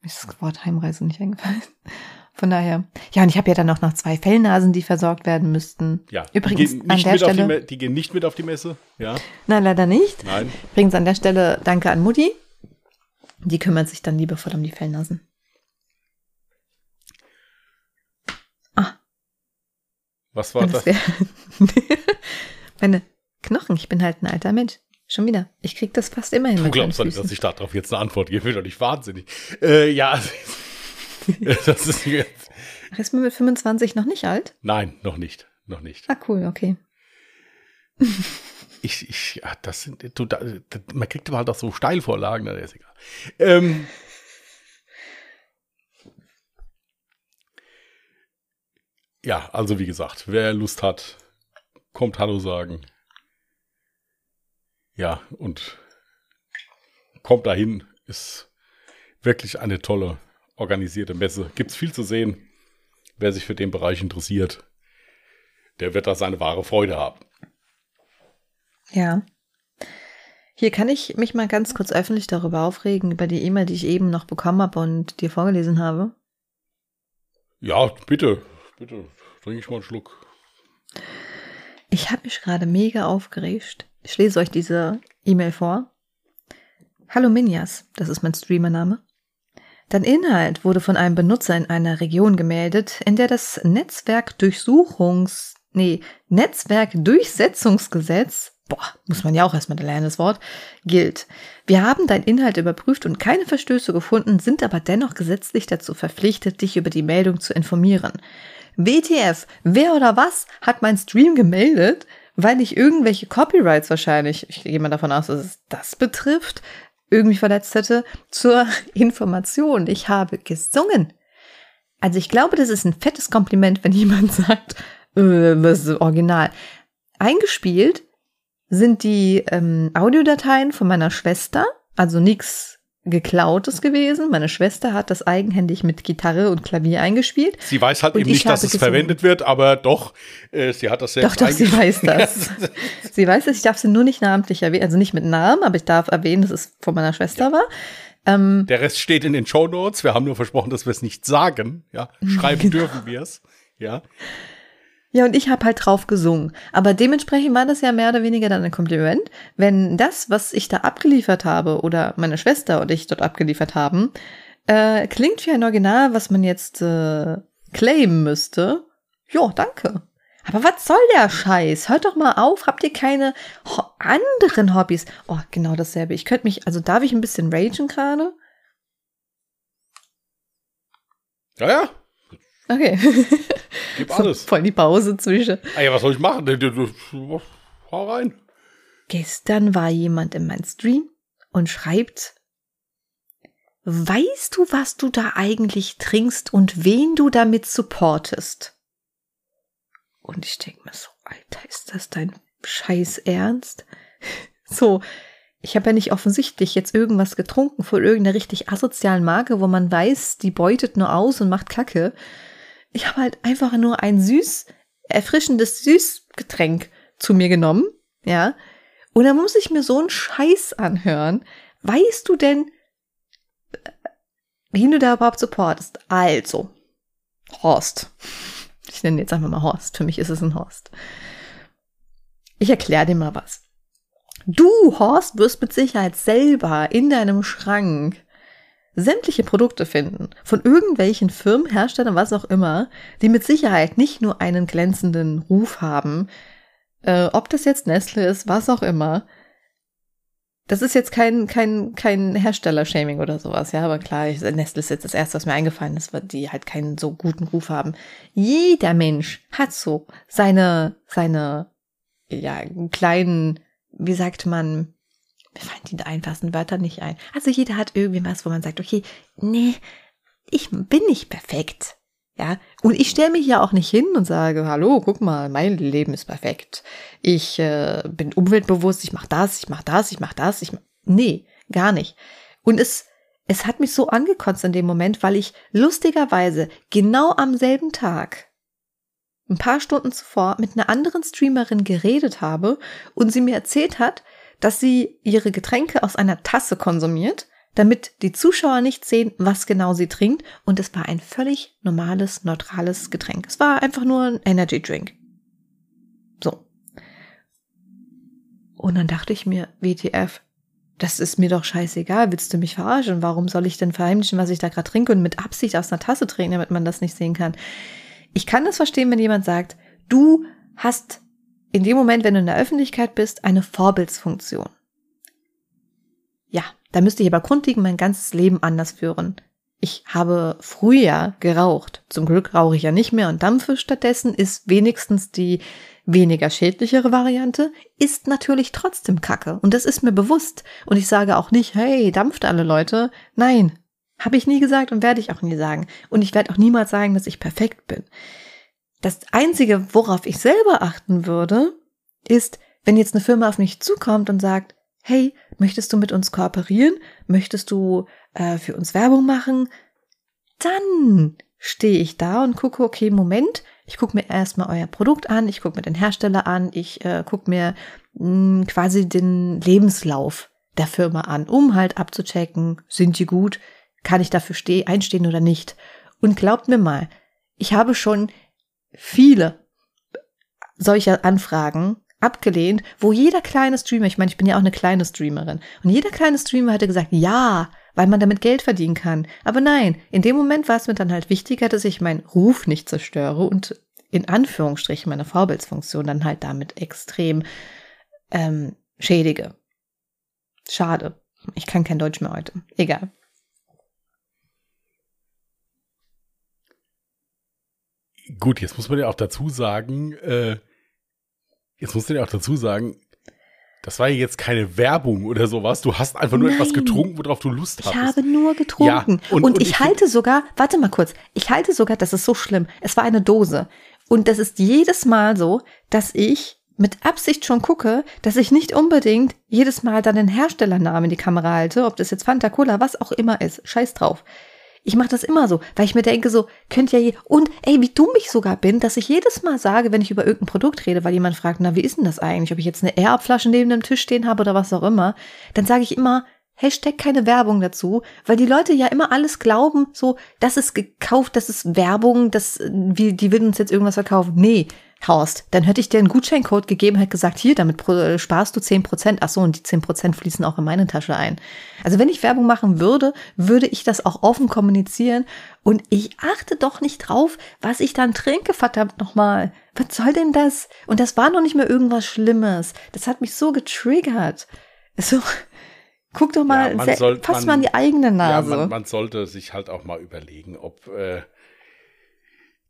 Mir ist das Wort Heimreise nicht eingefallen. Von daher. Ja, und ich habe ja dann auch noch zwei Fellnasen, die versorgt werden müssten. Ja, Übrigens, die gehen an nicht der mit auf die, Stelle- Me- die gehen nicht mit auf die Messe. Ja, Nein, leider nicht. nein. Übrigens an der Stelle danke an Mutti. Die kümmert sich dann liebevoll um die Fellnasen. Was war das? Meine Knochen, ich bin halt ein alter Mensch. Schon wieder. Ich krieg das fast immer hin. Du glaubst doch nicht, dass ich darauf jetzt eine Antwort gebe, bin doch nicht wahnsinnig. Äh, ja, also, das ist jetzt, Ach, ist man mit 25 noch nicht alt? nein, noch nicht, noch nicht. Ah, cool, okay. ich, ich, ja, das sind, du, da, man kriegt aber halt auch so Steilvorlagen, na, ist egal. Ähm, ja, also wie gesagt, wer Lust hat, kommt Hallo sagen. Ja, und kommt dahin, ist wirklich eine tolle organisierte Messe. Gibt es viel zu sehen. Wer sich für den Bereich interessiert, der wird da seine wahre Freude haben. Ja. Hier kann ich mich mal ganz kurz öffentlich darüber aufregen, über die E-Mail, die ich eben noch bekommen habe und dir vorgelesen habe. Ja, bitte, bitte, trinke ich mal einen Schluck. Ich habe mich gerade mega aufgeregt. Ich lese euch diese E-Mail vor. Hallo Minjas, das ist mein Streamername. Dein Inhalt wurde von einem Benutzer in einer Region gemeldet, in der das Netzwerkdurchsuchungs, nee, Netzwerkdurchsetzungsgesetz, boah, muss man ja auch erstmal lernen, das Wort, gilt. Wir haben deinen Inhalt überprüft und keine Verstöße gefunden, sind aber dennoch gesetzlich dazu verpflichtet, dich über die Meldung zu informieren. WTF, wer oder was hat mein Stream gemeldet? Weil ich irgendwelche Copyrights wahrscheinlich, ich gehe mal davon aus, dass es das betrifft, irgendwie verletzt hätte, zur Information. Ich habe gesungen. Also ich glaube, das ist ein fettes Kompliment, wenn jemand sagt, äh, das ist original. Eingespielt sind die ähm, Audiodateien von meiner Schwester, also nichts geklautes gewesen. Meine Schwester hat das eigenhändig mit Gitarre und Klavier eingespielt. Sie weiß halt eben nicht, dass es gesungen. verwendet wird, aber doch, äh, sie hat das selbst Doch, doch, sie weiß das. sie weiß es, ich darf sie nur nicht namentlich erwähnen, also nicht mit Namen, aber ich darf erwähnen, dass es von meiner Schwester ja. war. Ähm, Der Rest steht in den Show Notes. Wir haben nur versprochen, dass wir es nicht sagen. Ja, schreiben dürfen wir es. Ja. Ja, und ich habe halt drauf gesungen. Aber dementsprechend war das ja mehr oder weniger dann ein Kompliment, wenn das, was ich da abgeliefert habe oder meine Schwester und ich dort abgeliefert haben, äh, klingt wie ein Original, was man jetzt äh, claimen müsste. Jo, danke. Aber was soll der Scheiß? Hört doch mal auf. Habt ihr keine ho anderen Hobbys? Oh, genau dasselbe. Ich könnte mich, also darf ich ein bisschen ragen gerade? Ja, ja. Okay. Gib alles. Voll die Pause zwischen. Ah ja, was soll ich machen? Hau rein. Gestern war jemand in meinem Stream und schreibt, weißt du, was du da eigentlich trinkst und wen du damit supportest? Und ich denke mir so, Alter, ist das dein scheiß Ernst? So, ich habe ja nicht offensichtlich jetzt irgendwas getrunken von irgendeiner richtig asozialen Marke, wo man weiß, die beutet nur aus und macht Kacke ich habe halt einfach nur ein süß, erfrischendes Süßgetränk zu mir genommen, ja. Und dann muss ich mir so einen Scheiß anhören. Weißt du denn, wen du da überhaupt supportest? Also, Horst. Ich nenne jetzt einfach mal Horst. Für mich ist es ein Horst. Ich erkläre dir mal was. Du, Horst, wirst mit Sicherheit selber in deinem Schrank sämtliche Produkte finden, von irgendwelchen Firmen, Herstellern, was auch immer, die mit Sicherheit nicht nur einen glänzenden Ruf haben, äh, ob das jetzt Nestle ist, was auch immer. Das ist jetzt kein, kein, kein Hersteller-Shaming oder sowas, ja, aber klar, ich, Nestle ist jetzt das erste, was mir eingefallen ist, weil die halt keinen so guten Ruf haben. Jeder Mensch hat so seine, seine, ja, kleinen, wie sagt man, mir fallen die einfachsten Wörter nicht ein. Also jeder hat irgendwie was, wo man sagt, okay, nee, ich bin nicht perfekt. Ja, und ich stelle mich ja auch nicht hin und sage, hallo, guck mal, mein Leben ist perfekt. Ich äh, bin umweltbewusst, ich mache das, ich mache das, ich mache das, ich mach... nee, gar nicht. Und es es hat mich so angekotzt in dem Moment, weil ich lustigerweise genau am selben Tag ein paar Stunden zuvor mit einer anderen Streamerin geredet habe und sie mir erzählt hat, dass sie ihre Getränke aus einer Tasse konsumiert, damit die Zuschauer nicht sehen, was genau sie trinkt. Und es war ein völlig normales, neutrales Getränk. Es war einfach nur ein Energy Drink. So. Und dann dachte ich mir, WTF, das ist mir doch scheißegal, willst du mich verarschen? Warum soll ich denn verheimlichen, was ich da gerade trinke und mit Absicht aus einer Tasse trinken, damit man das nicht sehen kann? Ich kann das verstehen, wenn jemand sagt, du hast in dem Moment, wenn du in der Öffentlichkeit bist, eine Vorbildsfunktion. Ja, da müsste ich aber grundlegend mein ganzes Leben anders führen. ich habe früher geraucht. Zum Glück rauche ich ja nicht mehr und dampfe stattdessen, ist wenigstens die weniger schädlichere Variante, ist natürlich trotzdem Kacke. Und das ist mir bewusst. Und ich sage auch nicht, hey, dampft alle Leute. Nein, habe ich nie gesagt und werde ich auch nie sagen. Und ich werde auch niemals sagen, dass ich perfekt bin. Das Einzige, worauf ich selber achten würde, ist, wenn jetzt eine Firma auf mich zukommt und sagt, hey, möchtest du mit uns kooperieren? Möchtest du äh, für uns Werbung machen? Dann stehe ich da und gucke, okay, Moment, ich gucke mir erstmal euer Produkt an, ich gucke mir den Hersteller an, ich äh, gucke mir mh, hm, quasi den Lebenslauf der Firma an, um halt abzuchecken, sind die gut, kann ich dafür steh einstehen oder nicht. Und glaubt mir mal, ich habe schon viele solcher Anfragen abgelehnt, wo jeder kleine Streamer, ich meine, ich bin ja auch eine kleine Streamerin, und jeder kleine Streamer hätte gesagt, ja, weil man damit Geld verdienen kann. Aber nein, in dem Moment war es mir dann halt wichtiger, dass ich meinen Ruf nicht zerstöre und in Anführungsstrichen meine Vorbildsfunktion dann halt damit extrem ähm, schädige. Schade. Ich kann kein Deutsch mehr heute. Egal. Gut, jetzt muss man ja auch dazu sagen, äh, jetzt muss man ja auch dazu sagen, das war ja jetzt keine Werbung oder sowas. Du hast einfach nur Nein. etwas getrunken, worauf du Lust hast. Ich habe nur getrunken. Ja, und, und, und, ich, ich halte sogar, warte mal kurz, ich halte sogar, das ist so schlimm. Es war eine Dose. Und das ist jedes Mal so, dass ich mit Absicht schon gucke, dass ich nicht unbedingt jedes Mal dann den Herstellernamen in die Kamera halte, ob das jetzt Fanta Cola, was auch immer ist. Scheiß drauf. Ich mache das immer so, weil ich mir denke so, könnt ja je und ey, wie dumm ich sogar bin, dass ich jedes Mal sage, wenn ich über irgendein Produkt rede, weil jemand fragt, na, wie ist denn das eigentlich, ob ich jetzt eine Air-Flasche neben dem Tisch stehen habe oder was auch immer, dann sage ich immer, Hashtag keine Werbung dazu, weil die Leute ja immer alles glauben, so, das ist gekauft, das ist Werbung, das, wie, die will uns jetzt irgendwas verkaufen. Nee, Horst, dann hätte ich dir einen Gutscheincode gegeben, hätte gesagt, hier, damit äh, sparst du zehn Prozent. Ach so, und die zehn Prozent fließen auch in meine Tasche ein. Also wenn ich Werbung machen würde, würde ich das auch offen kommunizieren und ich achte doch nicht drauf, was ich dann trinke, verdammt nochmal. Was soll denn das? Und das war noch nicht mehr irgendwas Schlimmes. Das hat mich so getriggert. So, guck doch mal, ja, man soll, pass man, mal an die eigene Nase. Ja, man, man, sollte sich halt auch mal überlegen, ob, äh,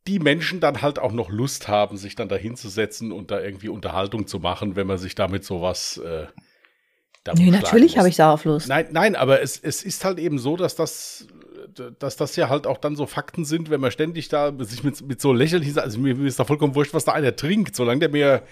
die Menschen dann halt auch noch Lust haben, sich dann da hinzusetzen und da irgendwie Unterhaltung zu machen, wenn man sich damit sowas. Äh, nee, natürlich habe ich darauf Lust. Nein, nein, aber es, es ist halt eben so, dass das, dass das ja halt auch dann so Fakten sind, wenn man ständig da sich mit, mit so lächerlich, also mir, mir ist da vollkommen wurscht, was da einer trinkt, solange der mir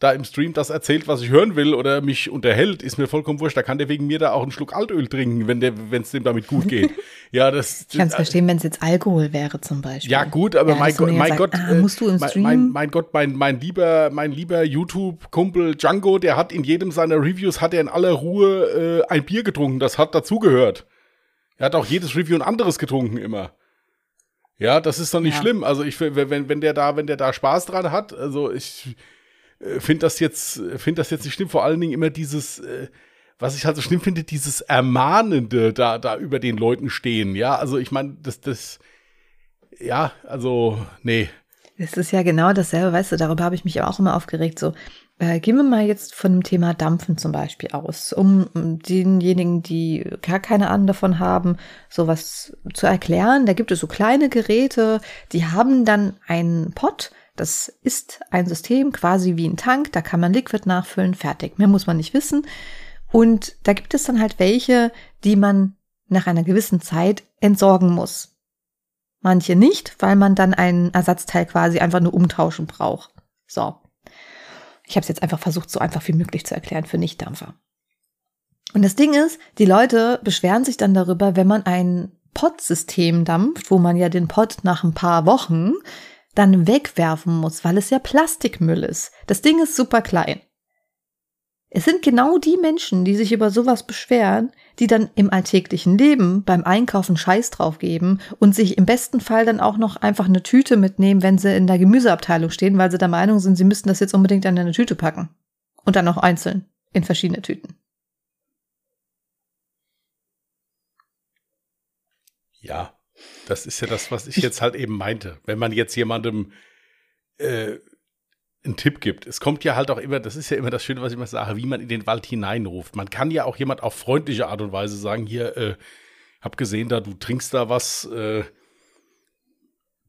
da im Stream das erzählt, was ich hören will oder mich unterhält, ist mir vollkommen wurscht. Da kann der wegen mir da auch einen Schluck Altöl trinken, wenn der, wenn es dem damit gut geht. ja, das. Ich kann es verstehen, wenn es jetzt Alkohol wäre zum Beispiel. Ja gut, aber ja, mein, Gott, mein sagt, Gott, ah, musst du im Stream? Mein, mein, mein Gott, mein, mein lieber, mein lieber YouTube-Kumpel Django, der hat in jedem seiner Reviews hat er in aller Ruhe äh, ein Bier getrunken. Das hat dazugehört. Er hat auch jedes Review ein anderes getrunken immer. Ja, das ist doch nicht ja. schlimm. Also ich, wenn, wenn der da, wenn der da Spaß dran hat, also ich äh, finde das jetzt, finde das jetzt nicht schlimm. Vor allen Dingen immer dieses, äh, was ich halt so schlimm finde, dieses Ermahnende da, da über den Leuten stehen. Ja, also ich meine, das, das, ja, also, nee. Es ist ja genau dasselbe, weißt du, darüber habe ich mich auch immer aufgeregt. So, äh, gehen wir mal jetzt von dem Thema Dampfen zum Beispiel aus, um, um denjenigen, die gar keine Ahnung davon haben, sowas zu erklären. Da gibt es so kleine Geräte, die haben dann einen Pott, das ist ein System quasi wie ein Tank, da kann man Liquid nachfüllen, fertig. Mehr muss man nicht wissen. Und da gibt es dann halt welche, die man nach einer gewissen Zeit entsorgen muss. Manche nicht, weil man dann einen Ersatzteil quasi einfach nur umtauschen braucht. So. Ich habe es jetzt einfach versucht, so einfach wie möglich zu erklären für Nichtdampfer. Und das Ding ist, die Leute beschweren sich dann darüber, wenn man ein Pod-System dampft, wo man ja den Pod nach ein paar Wochen dann wegwerfen muss, weil es ja Plastikmüll ist. Das Ding ist super klein. Es sind genau die Menschen, die sich über sowas beschweren, die dann im alltäglichen Leben beim Einkaufen Scheiß drauf geben und sich im besten Fall dann auch noch einfach eine Tüte mitnehmen, wenn sie in der Gemüseabteilung stehen, weil sie der Meinung sind, sie müssten das jetzt unbedingt in eine Tüte packen. Und dann noch einzeln in verschiedene Tüten. Ja, das ist ja das, was ich jetzt halt eben meinte. Wenn man jetzt jemandem äh, einen Tipp gibt. Es kommt ja halt auch immer, das ist ja immer das Schöne, was ich immer sage, wie man in den Wald hineinruft. Man kann ja auch jemand auf freundliche Art und Weise sagen, hier, äh, hab gesehen, da du trinkst da was. Äh,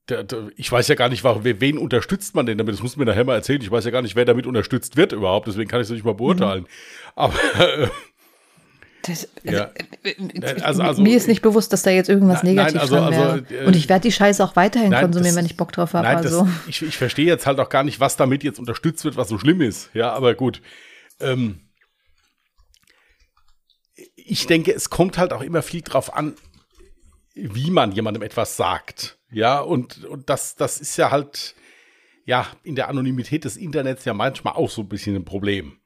der, der, ich weiß ja gar nicht, wen unterstützt man denn damit? Das muss mir nachher mal erzählen. Ich weiß ja gar nicht, wer damit unterstützt wird überhaupt. Deswegen kann ich es nicht mal beurteilen. Mhm. Aber äh, das, ja. Also, also, mir ist nicht bewusst, dass da jetzt irgendwas negativ nein, also, dran wäre. Also, äh, und ich werde die Scheiße auch weiterhin nein, konsumieren, das, wenn ich Bock drauf habe. Also. ich, ich verstehe jetzt halt auch gar nicht, was damit jetzt unterstützt wird, was so schlimm ist. Ja, aber gut. Ähm, ich denke, es kommt halt auch immer viel drauf an, wie man jemandem etwas sagt. Ja, und, und das, das ist ja halt, ja, in der Anonymität des Internets ja manchmal auch so ein bisschen ein Problem.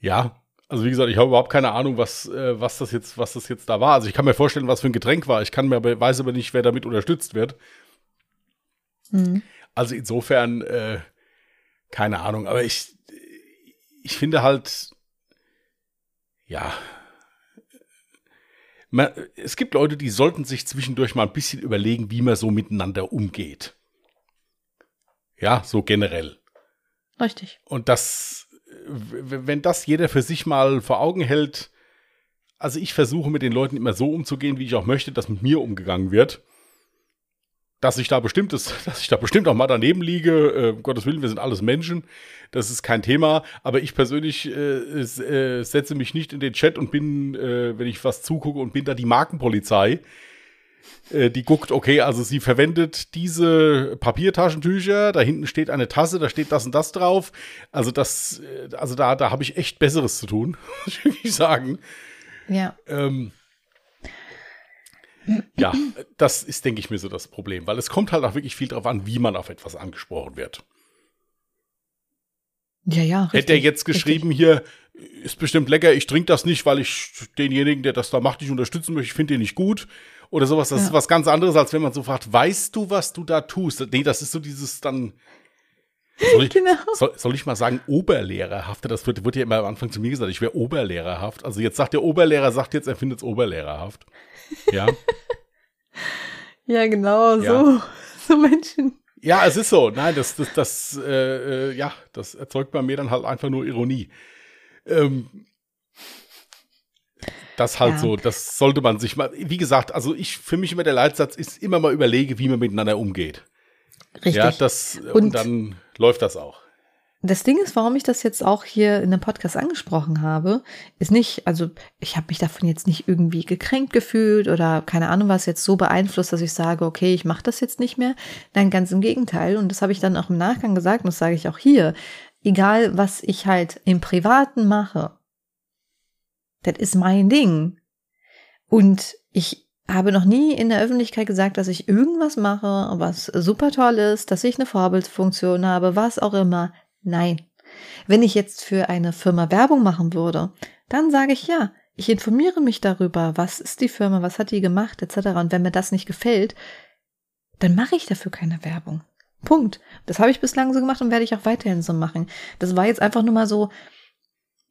Ja, also wie gesagt, ich habe überhaupt keine Ahnung, was, äh, was das jetzt, was das jetzt da war. Also ich kann mir vorstellen, was für ein Getränk war. Ich kann mir aber, weiß aber nicht, wer damit unterstützt wird. Mhm. Also insofern, äh, keine Ahnung. Aber ich, ich finde halt, ja, man, es gibt Leute, die sollten sich zwischendurch mal ein bisschen überlegen, wie man so miteinander umgeht. Ja, so generell. Richtig. Und das wenn das jeder für sich mal vor Augen hält, also ich versuche mit den Leuten immer so umzugehen, wie ich auch möchte, dass mit mir umgegangen wird. Dass ich da bestimmt ist, dass ich da bestimmt auch mal daneben liege, äh, um Gottes Willen, wir sind alles Menschen, das ist kein Thema. Aber ich persönlich äh, äh, setze mich nicht in den Chat und bin, äh, wenn ich was zugucke und bin da die Markenpolizei, die guckt, okay, also sie verwendet diese Papiertaschentücher, da hinten steht eine Tasse, da steht das und das drauf. Also das, äh, also da, da habe ich echt Besseres zu tun, muss ich sagen. Ja. Ähm, ja, das ist, denke ich mir, so das Problem, weil es kommt halt auch wirklich viel darauf an, wie man auf etwas angesprochen wird. Ja, ja. Richtig, Hätte er jetzt geschrieben richtig. hier, ist bestimmt lecker, ich trinke das nicht, weil ich denjenigen, der das da macht, nicht unterstützen möchte, ich finde den nicht gut oder sowas. Das ja. ist was ganz anderes, als wenn man so fragt, weißt du, was du da tust? Nee, das ist so dieses dann. Soll ich, genau. soll, soll ich mal sagen, Oberlehrerhaft? Das wird, wird ja immer am Anfang zu mir gesagt, ich wäre Oberlehrerhaft. Also jetzt sagt der Oberlehrer, sagt jetzt, er findet es Oberlehrerhaft. Ja. ja, genau, ja. so. So Menschen. Ja, es ist so. Nein, das, das, das, äh, äh, ja, das erzeugt bei mir dann halt einfach nur Ironie. Ähm, das halt ja. so, das sollte man sich mal, wie gesagt, also ich, für mich immer der Leitsatz ist immer mal überlege, wie man miteinander umgeht. Richtig. Ja, das, und, und dann läuft das auch. Das Ding ist, warum ich das jetzt auch hier in dem Podcast angesprochen habe, ist nicht, also ich habe mich davon jetzt nicht irgendwie gekränkt gefühlt oder keine Ahnung was jetzt so beeinflusst, dass ich sage, okay, ich mache das jetzt nicht mehr. Nein, ganz im Gegenteil. Und das habe ich dann auch im Nachgang gesagt und das sage ich auch hier. Egal, was ich halt im Privaten mache, das ist mein Ding. Und ich habe noch nie in der Öffentlichkeit gesagt, dass ich irgendwas mache, was super toll ist, dass ich eine Vorbildsfunktion habe, was auch immer. Nein. Wenn ich jetzt für eine Firma Werbung machen würde, dann sage ich ja, ich informiere mich darüber, was ist die Firma, was hat die gemacht, etc. Und wenn mir das nicht gefällt, dann mache ich dafür keine Werbung. Punkt. Das habe ich bislang so gemacht und werde ich auch weiterhin so machen. Das war jetzt einfach nur mal so,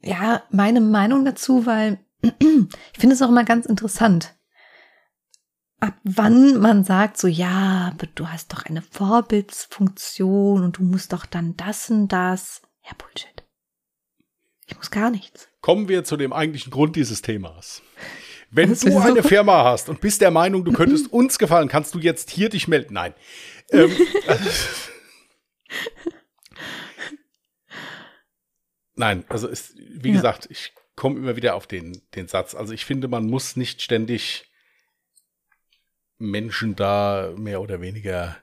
ja, meine Meinung dazu, weil ich finde es auch immer ganz interessant, ab wann man sagt so, ja, du hast doch eine Vorbildsfunktion und du musst doch dann das und das. Ja, Bullshit. Ich muss gar nichts. Kommen wir zu dem eigentlichen Grund dieses Themas. Wenn du eine Firma hast und bist der Meinung, du könntest uns gefallen, kannst du jetzt hier dich melden. Nein. Ähm, Nein, also es, wie ja. gesagt, ich komme immer wieder auf den, den Satz. Also ich finde, man muss nicht ständig Menschen da mehr oder weniger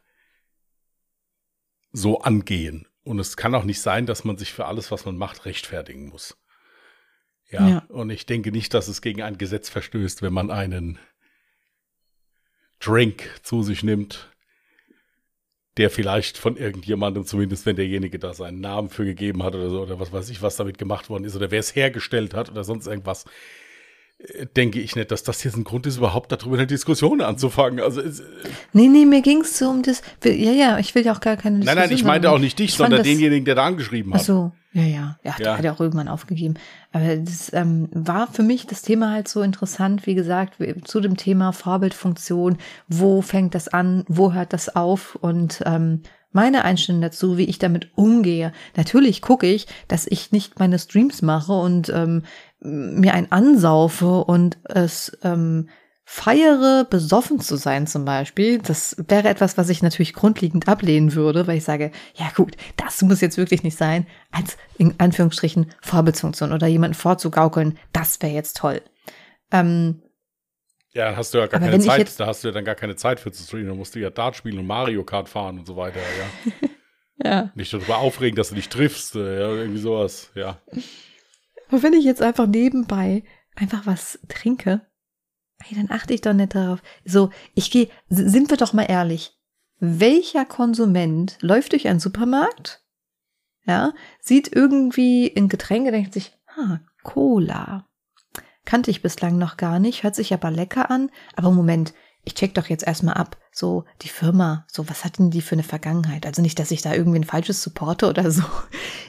so angehen. Und es kann auch nicht sein, dass man sich für alles, was man macht, rechtfertigen muss. Ja, ja. und ich denke nicht, dass es gegen ein Gesetz verstößt, wenn man einen Drink zu sich nimmt, der vielleicht von irgendjemandem, zumindest wenn derjenige da seinen Namen für gegeben hat oder so, oder was weiß ich, was damit gemacht worden ist, oder wer es hergestellt hat oder sonst irgendwas, äh, denke ich nicht, dass das jetzt ein Grund ist, überhaupt darüber eine Diskussion anzufangen. Also, äh, nee, nee, mir ging es so um das, ja, ja, ich will ja auch gar keine Diskussion Nein, nein, ich meinte auch nicht dich, sondern denjenigen, der da angeschrieben hat. Ach so, ja, ja, ja, der hat ja auch irgendwann aufgegeben. Aber das ähm, war für mich das Thema halt so interessant, wie gesagt, zu dem Thema Vorbildfunktion. Wo fängt das an? Wo hört das auf? Und ähm, meine Einstellung dazu, wie ich damit umgehe. Natürlich gucke ich, dass ich nicht meine Streams mache und ähm, mir einen ansaufe und es ähm, feiere, besoffen zu sein zum Beispiel. Das wäre etwas, was ich natürlich grundlegend ablehnen würde, weil ich sage, ja gut, das muss jetzt wirklich nicht sein, als in Anführungsstrichen Vorbezugssohn oder jemanden vorzugaukeln, das wäre jetzt toll. Ähm, ja, hast du ja gar keine Zeit, da hast du ja dann gar keine Zeit für zu streamen, da musst du ja Dart spielen und Mario Kart fahren und so weiter, ja. ja. Nicht darüber aufregen, dass du dich triffst, äh, ja, irgendwie sowas, ja. Und wenn ich jetzt einfach nebenbei einfach was trinke, hey, dann achte ich doch nicht darauf. So, ich gehe, sind wir doch mal ehrlich. Welcher Konsument läuft durch einen Supermarkt? Ja, sieht irgendwie in Getränke, denkt sich, ah, Cola. Kannte ich bislang noch gar nicht, hört sich aber lecker an. Aber Moment, ich check doch jetzt erstmal ab, so die Firma, so was hatten die für eine Vergangenheit? Also nicht, dass ich da irgendwie ein falsches supporte oder so.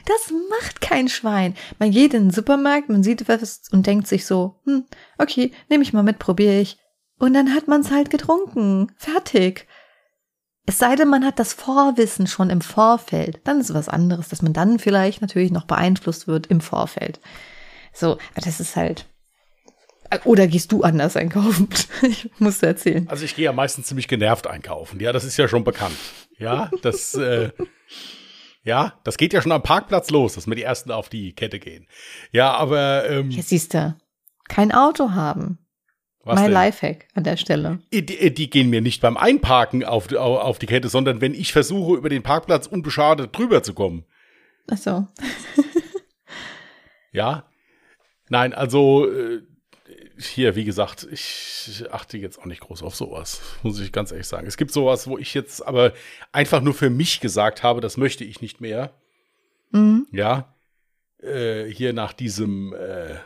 Das macht kein Schwein. Man geht in den Supermarkt, man sieht was und denkt sich so, hm, okay, nehme ich mal mit, probiere ich. Und dann hat man es halt getrunken. Fertig. Es sei denn, man hat das Vorwissen schon im Vorfeld. Dann ist was anderes, dass man dann vielleicht natürlich noch beeinflusst wird im Vorfeld. So, das ist halt, oder gehst du anders einkaufen? ich muss erzählen. Also ich gehe ja meistens ziemlich genervt einkaufen. Ja, das ist ja schon bekannt. Ja, das, äh, ja, das geht ja schon am Parkplatz los, dass wir die ersten auf die Kette gehen. Ja, aber ähm, Jetzt siehst du, kein Auto haben. Was mein denn? Lifehack an der Stelle. Die, die, gehen mir nicht beim Einparken auf, auf, auf die Kette, sondern wenn ich versuche, über den Parkplatz unbeschadet drüber zu kommen. Ach so. ja. Nein, also äh, hier, wie gesagt, ich achte jetzt auch nicht groß auf sowas, muss ich ganz ehrlich sagen. Es gibt sowas, wo ich jetzt aber einfach nur für mich gesagt habe, das möchte ich nicht mehr. Mhm. Ja. Äh, hier nach diesem äh,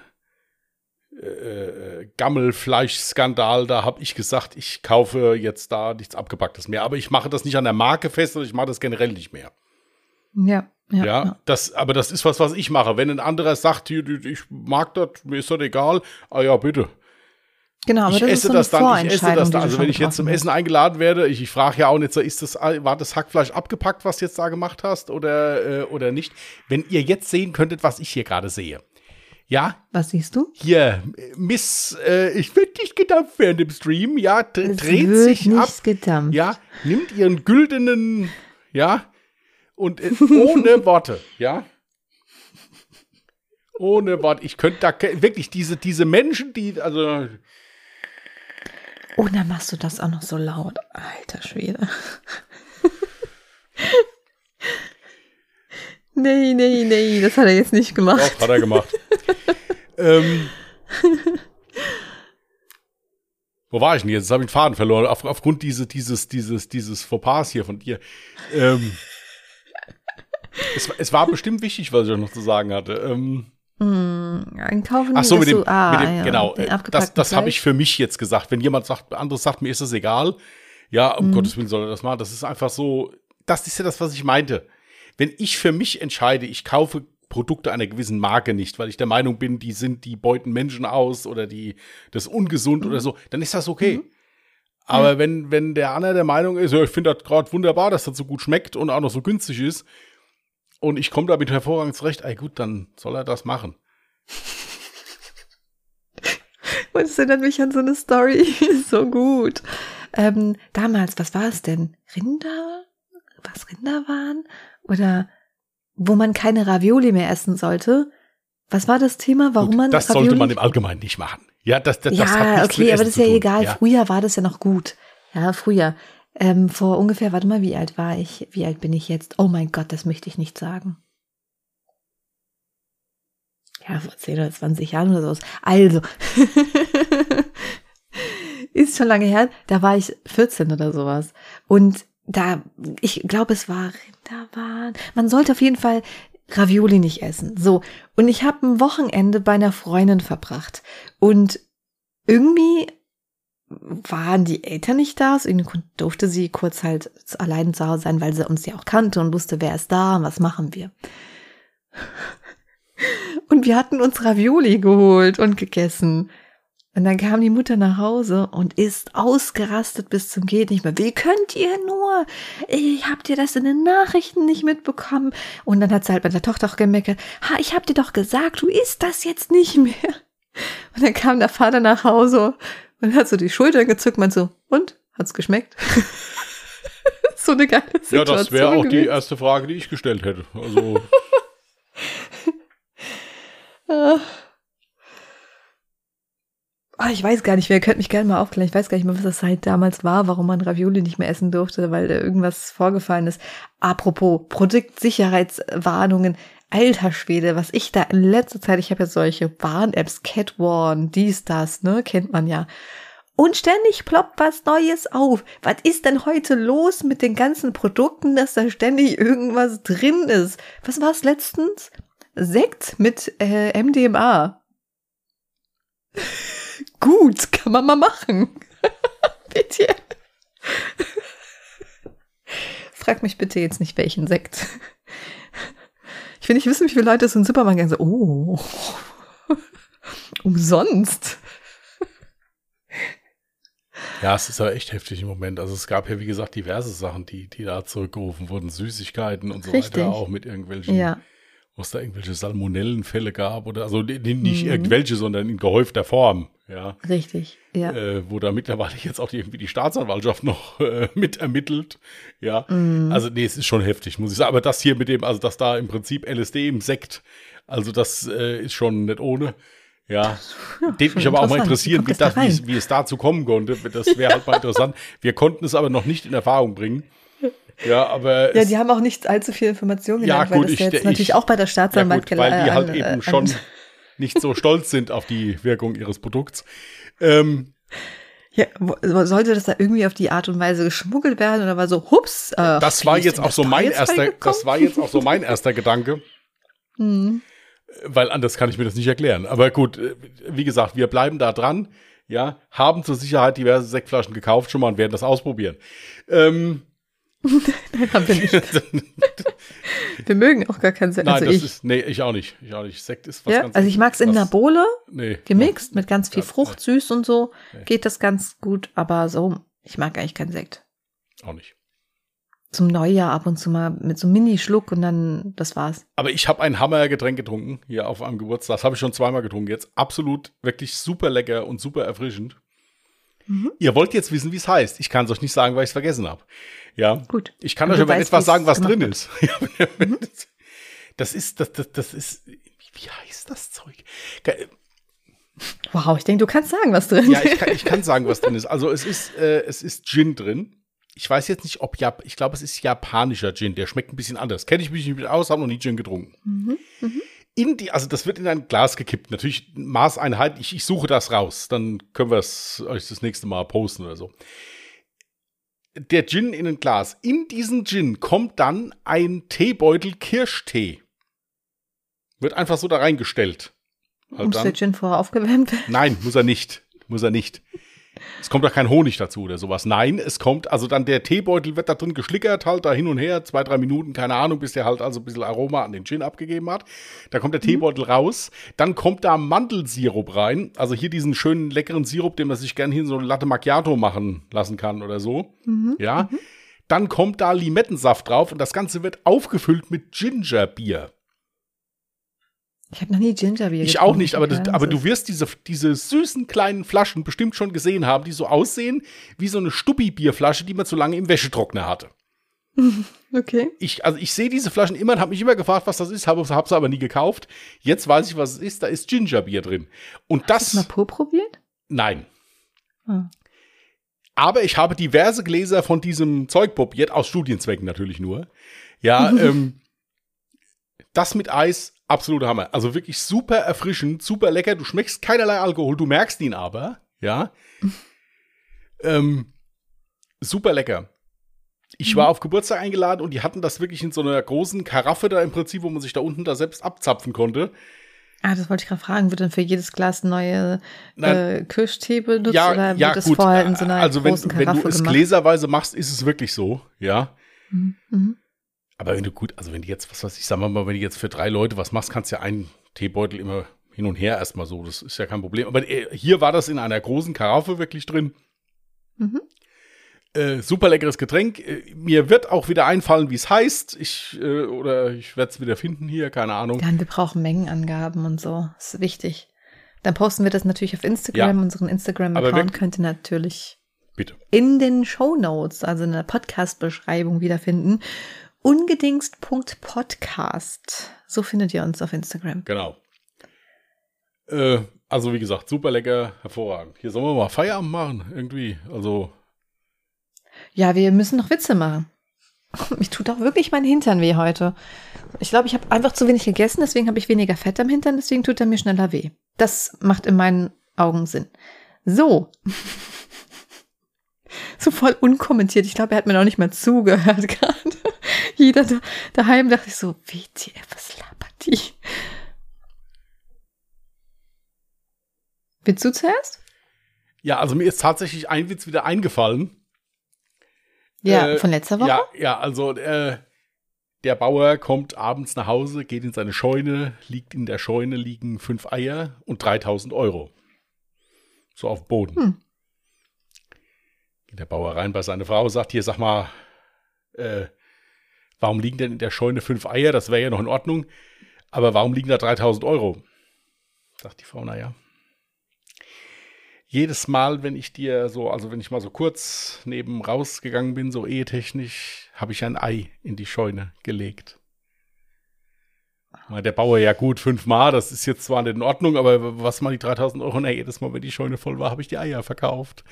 äh, Gammelfleischskandal, da habe ich gesagt, ich kaufe jetzt da nichts Abgepacktes mehr. Aber ich mache das nicht an der Marke fest, sondern ich mache das generell nicht mehr. Ja. Ja, ja, das, aber das ist was, was ich mache. Wenn ein anderer sagt, ich mag das, mir ist das egal, ah ja, bitte. Genau, aber ich das esse so das dann, ich esse das dann. Also wenn ich jetzt zum Essen eingeladen werde, ich, ich frage ja auch nicht, ist das, war das Hackfleisch abgepackt, was du jetzt da gemacht hast oder, äh, oder nicht? Wenn ihr jetzt sehen könntet, was ich hier gerade sehe. Ja? Was siehst du? Hier, Miss, äh, ich werde nicht gedampft während dem Stream, ja, dreht sich nicht ab. Gedampft. Ja, nimmt ihren güldenen, ja, und äh, ohne Worte, ja. Ohne Worte. Ich könnte da wirklich diese, diese Menschen, die, also. Oh, dann machst du das auch noch so laut. Alter Schwede. nee, nee, nee, das hat er jetzt nicht gemacht. Doch, hat er gemacht. ähm, wo war ich denn jetzt? Jetzt habe ich den Faden verloren. Auf, aufgrund dieses, dieses, dieses, dieses Fauxpas hier von dir. Ähm, es, es, war bestimmt wichtig, was ich noch zu sagen hatte. Ähm, hm, einkaufen. Ach so, mit dem, du, ah, mit dem ja, genau. Das, das habe ich für mich jetzt gesagt. Wenn jemand sagt, anderes sagt, mir ist das egal. Ja, um mhm. Gottes Willen soll er das machen. Das ist einfach so, das ist ja das, was ich meinte. Wenn ich für mich entscheide, ich kaufe Produkte einer gewissen Marke nicht, weil ich der Meinung bin, die sind, die beuten Menschen aus oder die, das ist ungesund mhm. oder so, dann ist das okay. Mhm. Aber ja. wenn, wenn der andere der Meinung ist, ja, ich finde das gerade wunderbar, dass das so gut schmeckt und auch noch so günstig ist, und ich komme damit hervorragend zurecht, ey gut, dann soll er das machen. Und es erinnert mich an so eine Story, so gut. Ähm, damals, was war es denn? Rinder? Was Rinder waren? Oder wo man keine Ravioli mehr essen sollte? Was war das Thema? Warum Gut, man das Ravioli sollte man im Allgemeinen nicht machen. Ja, das, das, ja, das hat okay, aber das ist ja egal. Ja. Früher war das ja noch gut. Ja, früher. Ähm, vor ungefähr, warte mal, wie alt war ich? Wie alt bin ich jetzt? Oh mein Gott, das möchte ich nicht sagen. Ja, vor 10 oder 20 Jahren oder so. Also, ist schon lange her, da war ich 14 oder sowas. Und da, ich glaube, es war Rinderwahn. Man sollte auf jeden Fall Ravioli nicht essen. So. Und ich habe ein Wochenende bei einer Freundin verbracht. Und irgendwie waren die Eltern nicht da. So durfte sie kurz halt allein zu Hause sein, weil sie uns ja auch kannte und wusste, wer ist da und was machen wir. Und wir hatten uns Ravioli geholt und gegessen. Und dann kam die Mutter nach Hause und ist ausgerastet bis zum geht nicht mehr. Wie könnt ihr nur? Ich hab dir das in den Nachrichten nicht mitbekommen. Und dann hat sie halt bei der Tochter auch gemeckert. Ha, ich hab dir doch gesagt, du isst das jetzt nicht mehr. Und dann kam der Vater nach Hause und hat so die Schultern gezückt, man so, und? Hat's geschmeckt? so eine geile Situation. Ja, das wäre auch die erste Frage, die ich gestellt hätte. Also. Ah. Ah, ich weiß gar nicht, wer könnte mich gerne mal aufklären. Ich weiß gar nicht mehr, was das halt damals war, warum man Ravioli nicht mehr essen durfte, weil da irgendwas vorgefallen ist. Apropos Produktsicherheitswarnungen. Alter Schwede, was ich da in letzter Zeit, ich habe ja solche Warn-Apps, Catwarn, dies, das, ne, kennt man ja. Und ständig ploppt was Neues auf. Was ist denn heute los mit den ganzen Produkten, dass da ständig irgendwas drin ist? Was war es letztens? Sekt mit äh, MDMA. Gut, kann man mal machen. bitte. Frag mich bitte jetzt nicht, welchen Sekt. Ich will nicht wissen, wie viele Leute es in den Supermarkt gehen. So, oh, umsonst. Ja, es ist aber echt heftig im Moment. Also es gab ja, wie gesagt, diverse Sachen, die, die da zurückgerufen wurden. Süßigkeiten und so Richtig. weiter auch mit irgendwelchen, Ja, wo es da irgendwelche Salmonellenfälle gab oder also nicht Mhm. irgendwelche, sondern in gehäufter Form. Ja. richtig. Ja. Äh, wo da mittlerweile jetzt auch die, irgendwie die Staatsanwaltschaft noch äh, mit ermittelt. Ja. Mhm. Also, nee, es ist schon heftig, muss ich sagen. Aber das hier mit dem, also dass da im Prinzip LSD im Sekt, also das äh, ist schon nicht ohne. Ja. Würde schon mich aber auch mal interessieren, Wie das da wie, es, wie es dazu kommen konnte. Das wäre halt mal interessant. Wir konnten es aber noch nicht in Erfahrung bringen. Ja, aber Ja, die haben auch nicht allzu viel Informationen Ja, genannt, weil gut, das ich- ja jetzt ich- natürlich auch bei der ja, Staatsanwalt gut, weil die gel- halt an- eben an- schon nicht so stolz sind auf die Wirkung ihres Produkts. Ähm, Ja, wo- sollte das da irgendwie auf die Art und Weise geschmuggelt werden oder war so, hups, äh, das war jetzt auch so mein erster, das war jetzt auch so mein erster Gedanke, Hm. weil anders kann ich mir das nicht erklären. Aber gut, äh, wie gesagt, wir bleiben da dran. Ja, haben zur Sicherheit diverse Sektflaschen gekauft schon mal und werden das ausprobieren. Ähm, Haben wir nicht. Wir mögen auch gar keinen Sekt. nein, Also das ich. ist, nee, ich auch nicht. Ich auch nicht. Sekt ist was Ja, ganz also ich mag's in was- einer Bowle, nee, gemixt, mit ganz viel Frucht, süß und so, Nee. geht das ganz gut, aber so, ich mag eigentlich keinen Sekt. Auch nicht. Zum Neujahr ab und zu mal mit so einem Mini-Schluck und dann, das war's. Aber ich habe ein Hammergetränk getrunken hier auf einem Geburtstag. Das habe ich schon zweimal getrunken jetzt. Absolut, wirklich super lecker und super erfrischend. Mhm. Ihr wollt jetzt wissen, wie es heißt. Ich kann es euch nicht sagen, weil ich es vergessen habe. Ja. Gut. Ich kann Und euch du aber weißt, etwas sagen, was drin wird. ist. Ja, Das ist, das, das, das ist, wie heißt das Zeug? Wow, ich denke, du kannst sagen, was drin Ja, ich kann, ich kann sagen, was drin ist. Also es ist, äh, es ist Gin drin. Ich weiß jetzt nicht, ob Jap ich glaube, es ist japanischer Gin. Der schmeckt ein bisschen anders. Kenne ich mich nicht mit aus, habe noch nie Gin getrunken. Mhm, In die, also das wird in ein Glas gekippt. Natürlich Maßeinheit. Ich, ich suche das raus. Dann können wir es euch das nächste Mal posten oder so. Der Gin in ein Glas. In diesen Gin kommt dann ein Teebeutel Kirschtee. Wird einfach so da reingestellt. Halt Muss dann. der Gin vorher aufgewärmt werden? Nein, muss er nicht. Muss er nicht. Es kommt auch kein Honig dazu oder sowas. Nein, es kommt, also dann der Teebeutel wird da drin geschlickert, halt da hin und her, zwei, drei Minuten, keine Ahnung, bis der halt also ein bisschen Aroma an den Gin abgegeben hat. Da kommt der Teebeutel raus, dann kommt da Mandelsirup rein, also hier diesen schönen leckeren Sirup, den man sich gerne hier in so eine Latte Macchiato machen lassen kann oder so. Ja. Dann kommt da Limettensaft drauf und das Ganze wird aufgefüllt mit Gingerbier. Ich habe noch nie Gingerbier Ich auch nicht, aber, das, aber du wirst diese, diese süßen kleinen Flaschen bestimmt schon gesehen haben, die so aussehen wie so eine Stuppi-Bierflasche, die man zu lange im Wäschetrockner hatte. Okay. Ich, also ich sehe diese Flaschen immer und habe mich immer gefragt, was das ist, habe es aber nie gekauft. Jetzt weiß ich, was es ist. Da ist Gingerbier drin. Und Hast du das, mal pur probiert? nein. Ah. Aber ich habe diverse Gläser von diesem Zeug probiert, aus Studienzwecken natürlich nur. Ja, ähm, das mit Eis, absoluter Hammer. Also wirklich super erfrischend, super lecker. Du schmeckst keinerlei Alkohol, du merkst ihn aber, ja. ähm, super lecker. Ich war auf Geburtstag eingeladen und die hatten das wirklich in so einer großen Karaffe da im Prinzip, wo man sich da unten da selbst abzapfen konnte. Ah, das wollte ich gerade fragen. Wird dann für jedes Glas neue äh, Kirschtee benutzt ja, oder ja, wird das gut. vorher in so einer also wenn, großen wenn Karaffe du es gemacht? gläserweise machst, ist es wirklich so, ja. Mhm. Aber wenn du gut, also wenn du jetzt, was weiß ich, sagen wir mal, wenn du jetzt für drei Leute was machst, kannst du ja einen Teebeutel immer hin und her erstmal so, das ist ja kein Problem. Aber äh, hier war das in einer großen Karaffe wirklich drin. Mhm. Äh, super leckeres Getränk. Äh, mir wird auch wieder einfallen, wie es heißt. Ich, äh, oder ich werde es wieder finden hier, keine Ahnung. Dann, wir brauchen Mengenangaben und so. Das ist wichtig. Dann posten wir das natürlich auf Instagram. Ja. Unseren Instagram-Account könnt ihr natürlich Bitte. in den Show Notes, also in der Podcast-Beschreibung wiederfinden. Ungedingst.podcast. So findet ihr uns auf Instagram. Genau. Äh, also wie gesagt, super lecker, hervorragend. Hier sollen wir mal Feierabend machen, irgendwie. Also, Ja, wir müssen noch Witze machen. Mich tut auch wirklich mein Hintern weh heute. Ich glaube, ich habe einfach zu wenig gegessen, deswegen habe ich weniger Fett am Hintern, deswegen tut er mir schneller weh. Das macht in meinen Augen Sinn. So. So voll unkommentiert. Ich glaube, er hat mir noch nicht mal zugehört gerade. Jeder da, daheim dachte ich so, WTF, was labert die? Willst du zuerst? ja, also mir ist tatsächlich ein Witz wieder eingefallen. Ja, Äh, von letzter Woche? Ja, ja, also äh, der Bauer kommt abends nach Hause, geht in seine Scheune, liegt in der Scheune liegen fünf Eier und 3000 Euro. So auf dem Boden. Hm. Geht der Bauer rein bei seiner Frau, sagt hier, sag mal, äh, warum liegen denn in der Scheune fünf Eier? Das wäre ja noch in Ordnung. Aber warum liegen da 3000 Euro? Sagt die Frau, naja. Jedes Mal, wenn ich dir so, also wenn ich mal so kurz neben rausgegangen bin, so ehetechnisch, habe ich ein Ei in die Scheune gelegt. Der Bauer, ja gut, fünfmal, das ist jetzt zwar nicht in Ordnung, aber was mal die 3000 Euro? Na, jedes Mal, wenn die Scheune voll war, habe ich die Eier verkauft.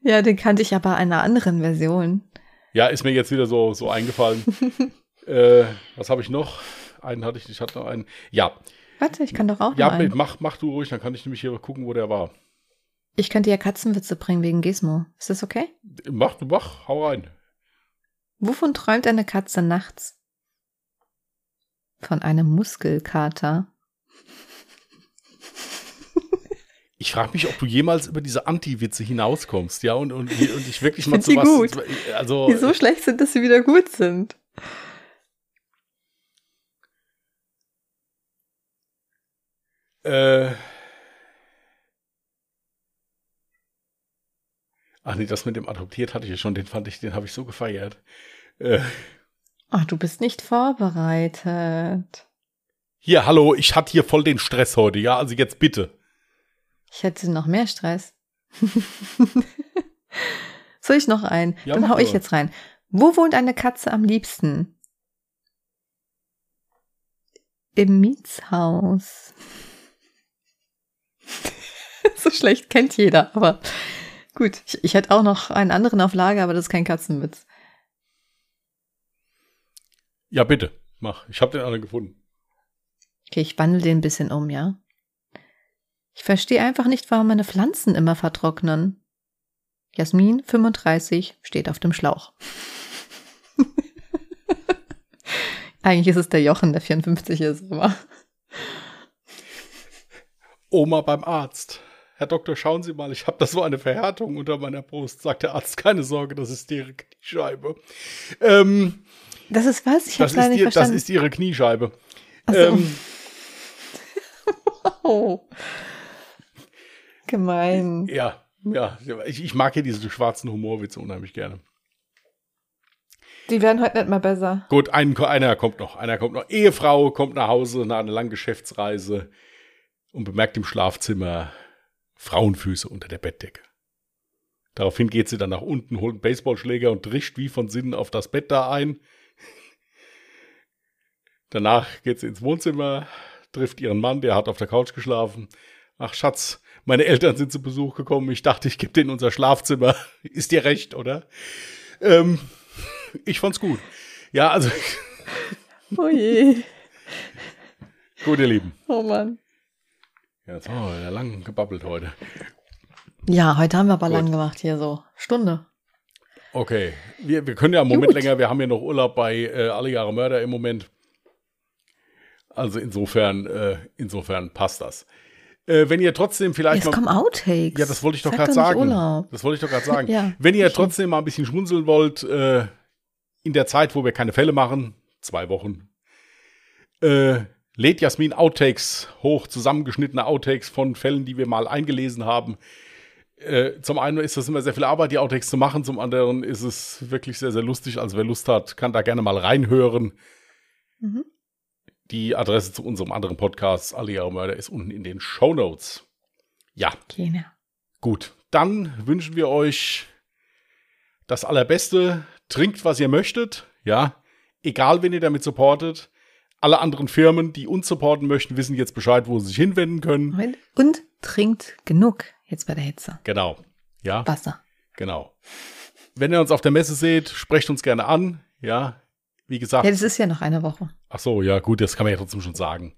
Ja, den kannte ich aber in einer anderen Version. Ja, ist mir jetzt wieder so, so eingefallen. äh, was habe ich noch? Einen hatte ich, ich hatte noch einen. Ja, Warte, ich kann doch auch ja, noch einen. mach, mach du ruhig, dann kann ich nämlich hier gucken, wo der war. Ich könnte ja Katzenwitze bringen wegen Gizmo. Ist das okay? Mach, du mach, hau rein. Wovon träumt eine Katze nachts? Von einem Muskelkater. Ich frage mich, ob du jemals über diese Anti-Witze hinauskommst, ja, und, und, und ich wirklich mal zu sie was. gut. Also, Die so schlecht sind, dass sie wieder gut sind. äh, Ach nee, das mit dem adoptiert hatte ich ja schon, den fand ich, den habe ich so gefeiert. Äh, Ach, du bist nicht vorbereitet. hier, hallo, ich hatte hier voll den Stress heute, ja, also jetzt bitte. Ich hätte noch mehr Stress. Soll ich noch einen? Ja, Dann hau ich jetzt rein. Wo wohnt eine Katze am liebsten? Im Mietshaus. so schlecht kennt jeder, aber gut. Ich, ich hätte auch noch einen anderen auf Lager, aber das ist kein Katzenwitz. Ja, bitte, mach. Ich habe den anderen gefunden. Okay, ich wandle den ein bisschen um, ja? Ich verstehe einfach nicht, warum meine Pflanzen immer vertrocknen. Jasmin, 35, steht auf dem Schlauch. Eigentlich ist es der Jochen, der 54 ist, aber Oma beim Arzt. Herr Doktor, schauen Sie mal, ich habe da so eine Verhärtung unter meiner Brust. Sagt der Arzt, keine Sorge, das ist Ihre Kniescheibe. Ähm, das ist was? Ich das, ist leider nicht das verstanden. ist Ihre Kniescheibe. So. Ähm, oh. Gemein. ja, ja, ich, ich mag hier diese schwarzen Humorwitze unheimlich gerne. Die werden heute nicht mal besser. Gut, ein, einer kommt noch. Einer kommt noch. Ehefrau kommt nach Hause nach einer langen Geschäftsreise und bemerkt im Schlafzimmer Frauenfüße unter der Bettdecke. Daraufhin geht sie dann nach unten, holt einen Baseballschläger und drischt wie von Sinnen auf das Bett da ein. Danach geht sie ins Wohnzimmer, trifft ihren Mann, der hat auf der Couch geschlafen. Ach Schatz, meine Eltern sind zu Besuch gekommen. Ich dachte, ich gebe denen unser Schlafzimmer. Ist dir recht, oder? Ähm, ich fand's gut. Ja, also Oh je. gut, ihr Lieben. Oh Mann. Ja, jetzt haben wir lang gebabbelt heute. Ja, heute haben wir aber Gut. lang gemacht hier so. Stunde. Okay, wir, wir können ja einen Moment Gut. länger. Wir haben ja noch Urlaub bei äh, Alle Jahre Mörder im Moment. Also insofern, äh, insofern passt das. Äh, wenn ihr trotzdem vielleicht Jetzt mal. kommen Outtakes. Ja, das wollte ich doch gerade sagen. Urlaub. Das wollte ich doch gerade sagen. Ja, Wenn ihr trotzdem mal ein bisschen schmunzeln wollt, äh, in der Zeit, wo wir keine Fälle machen, zwei Wochen, äh, lädt Jasmin Outtakes hoch, zusammengeschnittene Outtakes von Fällen, die wir mal eingelesen haben. Äh, zum einen ist das immer sehr viel Arbeit, die Outtakes zu machen, zum anderen ist es wirklich sehr, sehr lustig. Also wer Lust hat, kann da gerne mal reinhören. Mhm. Die Adresse zu unserem anderen Podcast, Alle Jahre Mörder, ist unten in den Show Notes. Ja. Genau. Gut, dann wünschen wir euch das Allerbeste. Trinkt, was ihr möchtet. Ja, egal, wen ihr damit supportet. Alle anderen Firmen, die uns supporten möchten, wissen jetzt Bescheid, wo sie sich hinwenden können. Und trinkt genug jetzt bei der Hitze. Genau. Ja. Wasser. Genau. Wenn ihr uns auf der Messe seht, sprecht uns gerne an. Ja, wie gesagt. Ja, das ist ja noch eine Woche. Ach so, ja, gut, das kann man ja trotzdem schon sagen.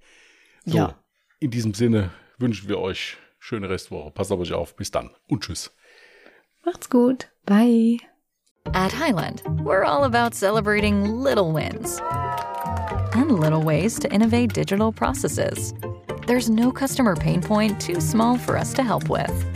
So, ja. In diesem Sinne wünschen wir euch schöne Restwoche. Passt auf euch auf. Bis dann und tschüss. Macht's gut. Bye. At Highland, we're all about celebrating little wins and little ways to innovate digital processes. There's no customer pain point too small for us to help with.